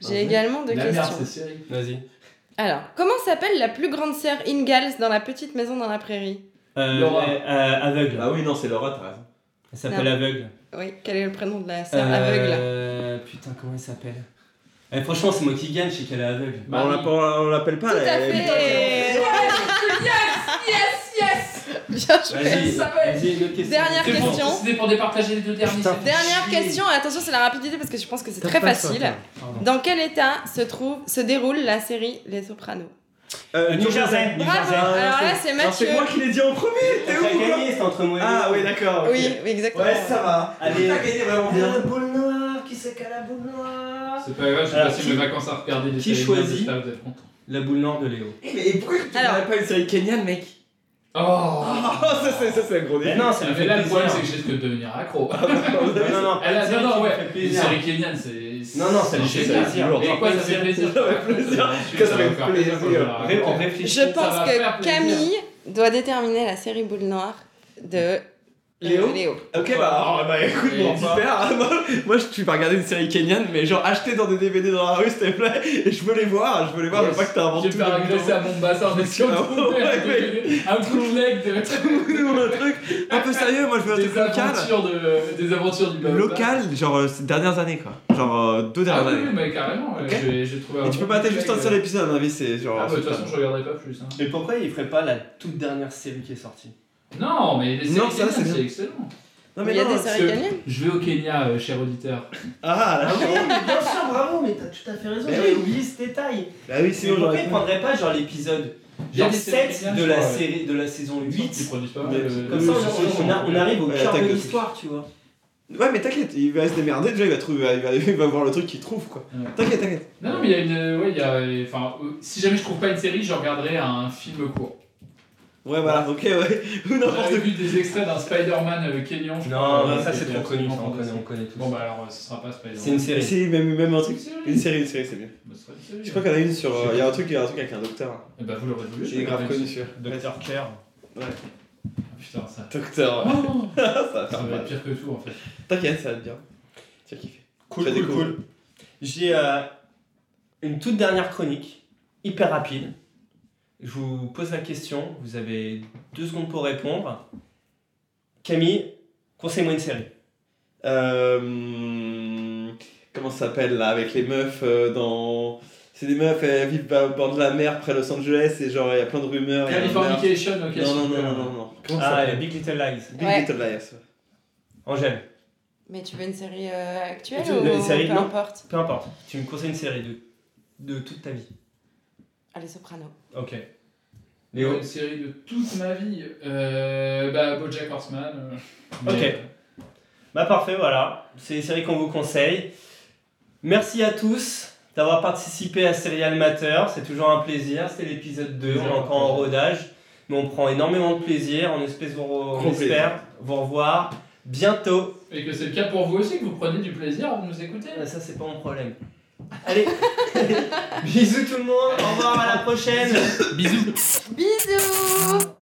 J'ai également deux La merde, questions. c'est série. Vas-y. Alors, comment s'appelle la plus grande sœur Ingalls dans la petite maison dans la prairie? Euh, Laura. euh, aveugle. Ah oui, non, c'est Laura, t'as raison. Elle s'appelle Non. aveugle. Oui, quel est le prénom de la sœur aveugle? Euh, Putain, comment elle s'appelle? Eh, Franchement, c'est moi qui gagne, je sais qu'elle est aveugle. Bah, on l'appelle- on l'appelle pas. Tout à elle- fait Yes, yes Bien joué Vas-y, Ça va. vas-y, une autre question. Dernière C'est question. C'était pour départager les deux derniers. Putain. c'est- Dernière question, attention, c'est la rapidité parce que je pense que c'est T'as très pas ça, facile. toi. Pardon. Dans quel état se trouve, se déroule la série Les Sopranos? Euh, New Jersey. New Bravo Jersey. Alors là, c'est Non, Mathieu. c'est moi qui l'ai dit en premier. T'as T'es où quoi gagné, c'est entre moi et Ah oui, d'accord. ok. Oui, oui, exactement. Ouais, ça va. Allez. T'as gagné vraiment bien. La boule noire, qui c'est qu'à la boule noire? C'est pas grave, j'ai Alors, passé qui- mes vacances à regarder des qui séries choisit bien, j'espère que vous êtes contents. La boule noire de Léo. Eh, mais pourquoi tu Alors. n'aurais pas une série kenyane, mec Oh Ah, *laughs* ça c'est ça c'est un gros Mais défi. non, ça Ah, me mais fait là, le problème, c'est que je risque de devenir accro. *laughs* Non, non, non. Elle a C'est non, non, ouais. fait Une série kenyane, c'est. Non, non, ça lui c'est fait plaisir. Et quoi, ça fait plaisir Ça fait plaisir. Ça Ça fait plaisir Ré- On raconter. réfléchit. Je pense va faire que plaisir. Camille doit déterminer la série Boule Noire de Léo euh, Léo. Ok, bah, alors, bah écoute, Et mon petit quoi père, moi, je suis pas regarder une série kenyane, mais genre acheter dans des DVD dans la rue, s'il te plaît, et je veux les voir, je veux les voir, je veux pas que t'inventes Je tout. vais faire de agresser à mon bassin en *laughs* *laughs* essayant de Ah, trouver ouais, un bootleg de. Un truc un peu sérieux, moi je veux un Des truc local. aventures, de, des aventures du baobab. Local, genre euh, ces dernières années quoi. Genre euh, deux Ah dernières oui, oui, années. mais carrément, j'ai j'ai trouvé un Et tu peux bon mater juste un seul épisode, à mon avis, c'est genre. Ah, bah de toute façon, je regarderai pas plus. hein. Mais pourquoi il ferait pas la toute dernière série qui est sortie? Non, mais les séries Non, ça, kenyanes, c'est excellent. Non, Il mais y a non, des séries kenyanes Je vais au Kenya, euh, cher auditeur. Ah, là, oui, mais bien sûr, bravo, mais t'as tout à fait raison, Mais j'avais oui. oublié ce détail. Bah oui, Mais sinon pourquoi j'aurais il prendrait pas genre l'épisode Il genre des séries 7 kenyanes, de la série de la saison Ils 8 produisent pas Mais- mal. euh, Comme ça, on, on a- on arrive au Ouais, cœur de l'histoire, tu vois. Ouais, mais t'inquiète, il va se démerder, déjà il va trouver, il va, *laughs* il va voir le truc qu'il trouve quoi. Ouais. T'inquiète, t'inquiète. Non, non, mais il y a une. Ouais, il y a. Enfin, euh, si jamais je trouve pas une série, je regarderai un film court. Ouais, voilà, ok, ouais. *laughs* Ou n'importe quoi. vu des extraits d'un Spider-Man kenyan. je Non, crois, mais ça c'est trop connu, ça, on connaît, on connaît tous. Bon, bah alors, ce sera pas Spider-Man. C'est une série. C'est même, même un truc. Une série, une série, c'est bien. Bah, une série, Je crois qu'il y en a une sur. euh, Il y a un truc, il y a un truc avec un docteur. Eh bah, vous l'aurez voulu. Il est grave connu sur. Docteur Claire. Putain, ça. Docteur. Oh, *laughs* ça va ça faire va être pire que tout en fait. T'inquiète, ça va être bien. Tu vas kiffer. Cool, cool, cool. J'ai euh, une toute dernière chronique, hyper rapide. Je vous pose la question, vous avez deux secondes pour répondre. Camille, conseille-moi une série. Euh, comment ça s'appelle là Avec les meufs euh, dans. C'est des meufs, elles vivent au bord de la mer près Los Angeles et genre il y a plein de rumeurs. Californication, ok. Non, non, non, non, non, non. Comment ça Ah, Big Little Lies. Big Ouais. Little Lies. Angèle, Mais tu veux une série euh, actuelle Tu- ou une série, peu non. importe? Peu importe, tu me conseilles une série de, de toute ta vie. Allez, Soprano. Ok. Léo, une série de toute ma vie. Euh, bah, Bojack Horseman. euh, mais, Ok. euh, Bah parfait, voilà. C'est les séries qu'on vous conseille. Merci à tous d'avoir participé à Serial Matter. C'est toujours un plaisir. C'était l'épisode 2. On est encore en rodage. Mais on prend énormément de plaisir. On espère vous, on Gros espère vous revoir bientôt. Et que c'est le cas pour vous aussi, que vous prenez du plaisir à nous écouter. Euh, Ça, c'est pas mon problème. Allez, *laughs* bisous tout le monde. Au revoir, à la prochaine. Bisous. Bisous